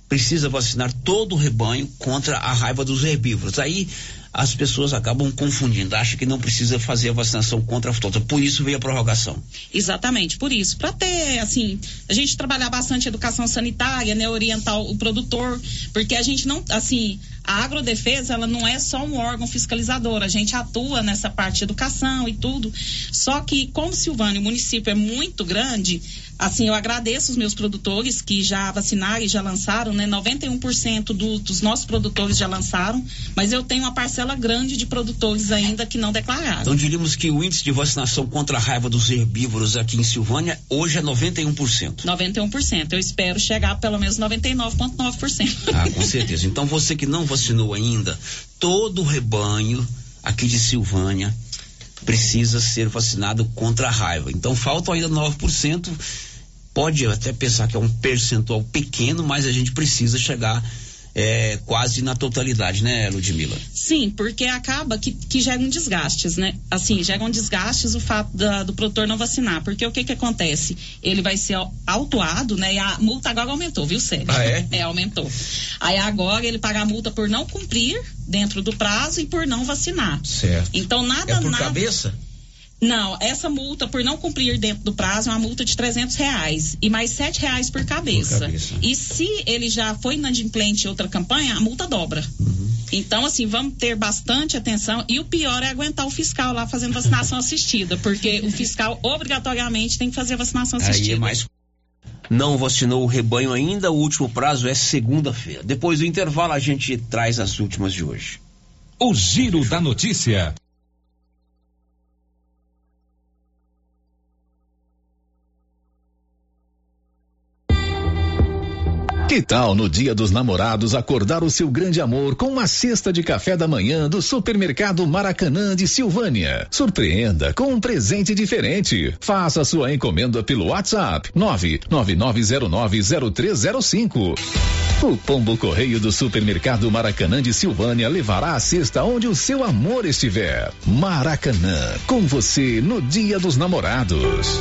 precisa vacinar todo o rebanho contra a raiva dos herbívoros. Aí as pessoas acabam confundindo, acham que não precisa fazer a vacinação contra a aftosa. Por isso veio a prorrogação. Exatamente, por isso. Para ter, assim, a gente trabalhar bastante educação sanitária, né, orientar o produtor, porque a gente não, assim, a agrodefesa, ela não é só um órgão fiscalizador, a gente atua nessa parte de educação e tudo. Só que, como Silvânia, o município é muito grande, Assim, eu agradeço os meus produtores que já vacinaram e já lançaram, né? 91% do, dos nossos produtores já lançaram, mas eu tenho uma parcela grande de produtores ainda que não declararam. Então diríamos que o índice de vacinação contra a raiva dos herbívoros aqui em Silvânia hoje é 91%. 91%. Eu espero chegar a pelo menos 99,9%. Ah, com certeza. Então você que não vacinou ainda, todo o rebanho aqui de Silvânia precisa ser vacinado contra a raiva. Então faltam ainda 9% pode até pensar que é um percentual pequeno, mas a gente precisa chegar é, quase na totalidade, né, Ludmila? Sim, porque acaba que, que geram desgastes, né? Assim, geram desgastes o fato da, do produtor não vacinar. Porque o que que acontece? Ele vai ser autuado, né? E a multa agora aumentou, viu, Sérgio? Ah, é? (laughs) É, aumentou. Aí agora ele paga a multa por não cumprir dentro do prazo e por não vacinar. Certo. Então nada, é por nada... cabeça? Não, essa multa por não cumprir dentro do prazo é uma multa de trezentos reais e mais sete reais por cabeça. por cabeça. E se ele já foi inadimplente em outra campanha, a multa dobra. Uhum. Então, assim, vamos ter bastante atenção e o pior é aguentar o fiscal lá fazendo vacinação (laughs) assistida, porque o fiscal obrigatoriamente tem que fazer a vacinação assistida. Aí é mais não vacinou o rebanho ainda, o último prazo é segunda-feira. Depois do intervalo a gente traz as últimas de hoje. O Giro da Notícia. Que tal no Dia dos Namorados acordar o seu grande amor com uma cesta de café da manhã do Supermercado Maracanã de Silvânia? Surpreenda com um presente diferente. Faça sua encomenda pelo WhatsApp 999090305. O Pombo Correio do Supermercado Maracanã de Silvânia levará a cesta onde o seu amor estiver. Maracanã, com você no Dia dos Namorados.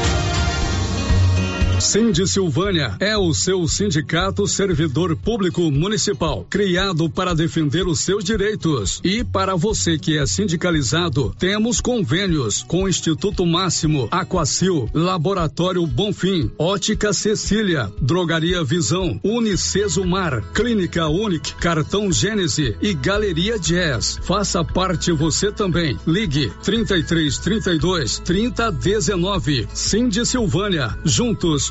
Cindy Silvânia é o seu sindicato servidor público municipal, criado para defender os seus direitos. E para você que é sindicalizado, temos convênios com o Instituto Máximo, Aquacil, Laboratório Bonfim, Ótica Cecília, Drogaria Visão, Unicesumar, Clínica Unic, Cartão Gênese e Galeria Jazz. Faça parte você também. Ligue 33 32 30 19. Cindy Silvânia, juntos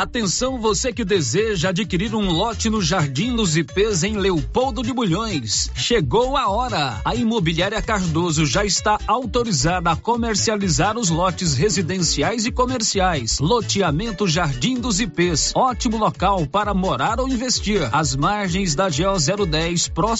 Atenção você que deseja adquirir um lote no Jardim dos IPs em Leopoldo de Bulhões. Chegou a hora. A Imobiliária Cardoso já está autorizada a comercializar os lotes residenciais e comerciais. Loteamento Jardim dos IPs. Ótimo local para morar ou investir. Às margens da GO 010, próximo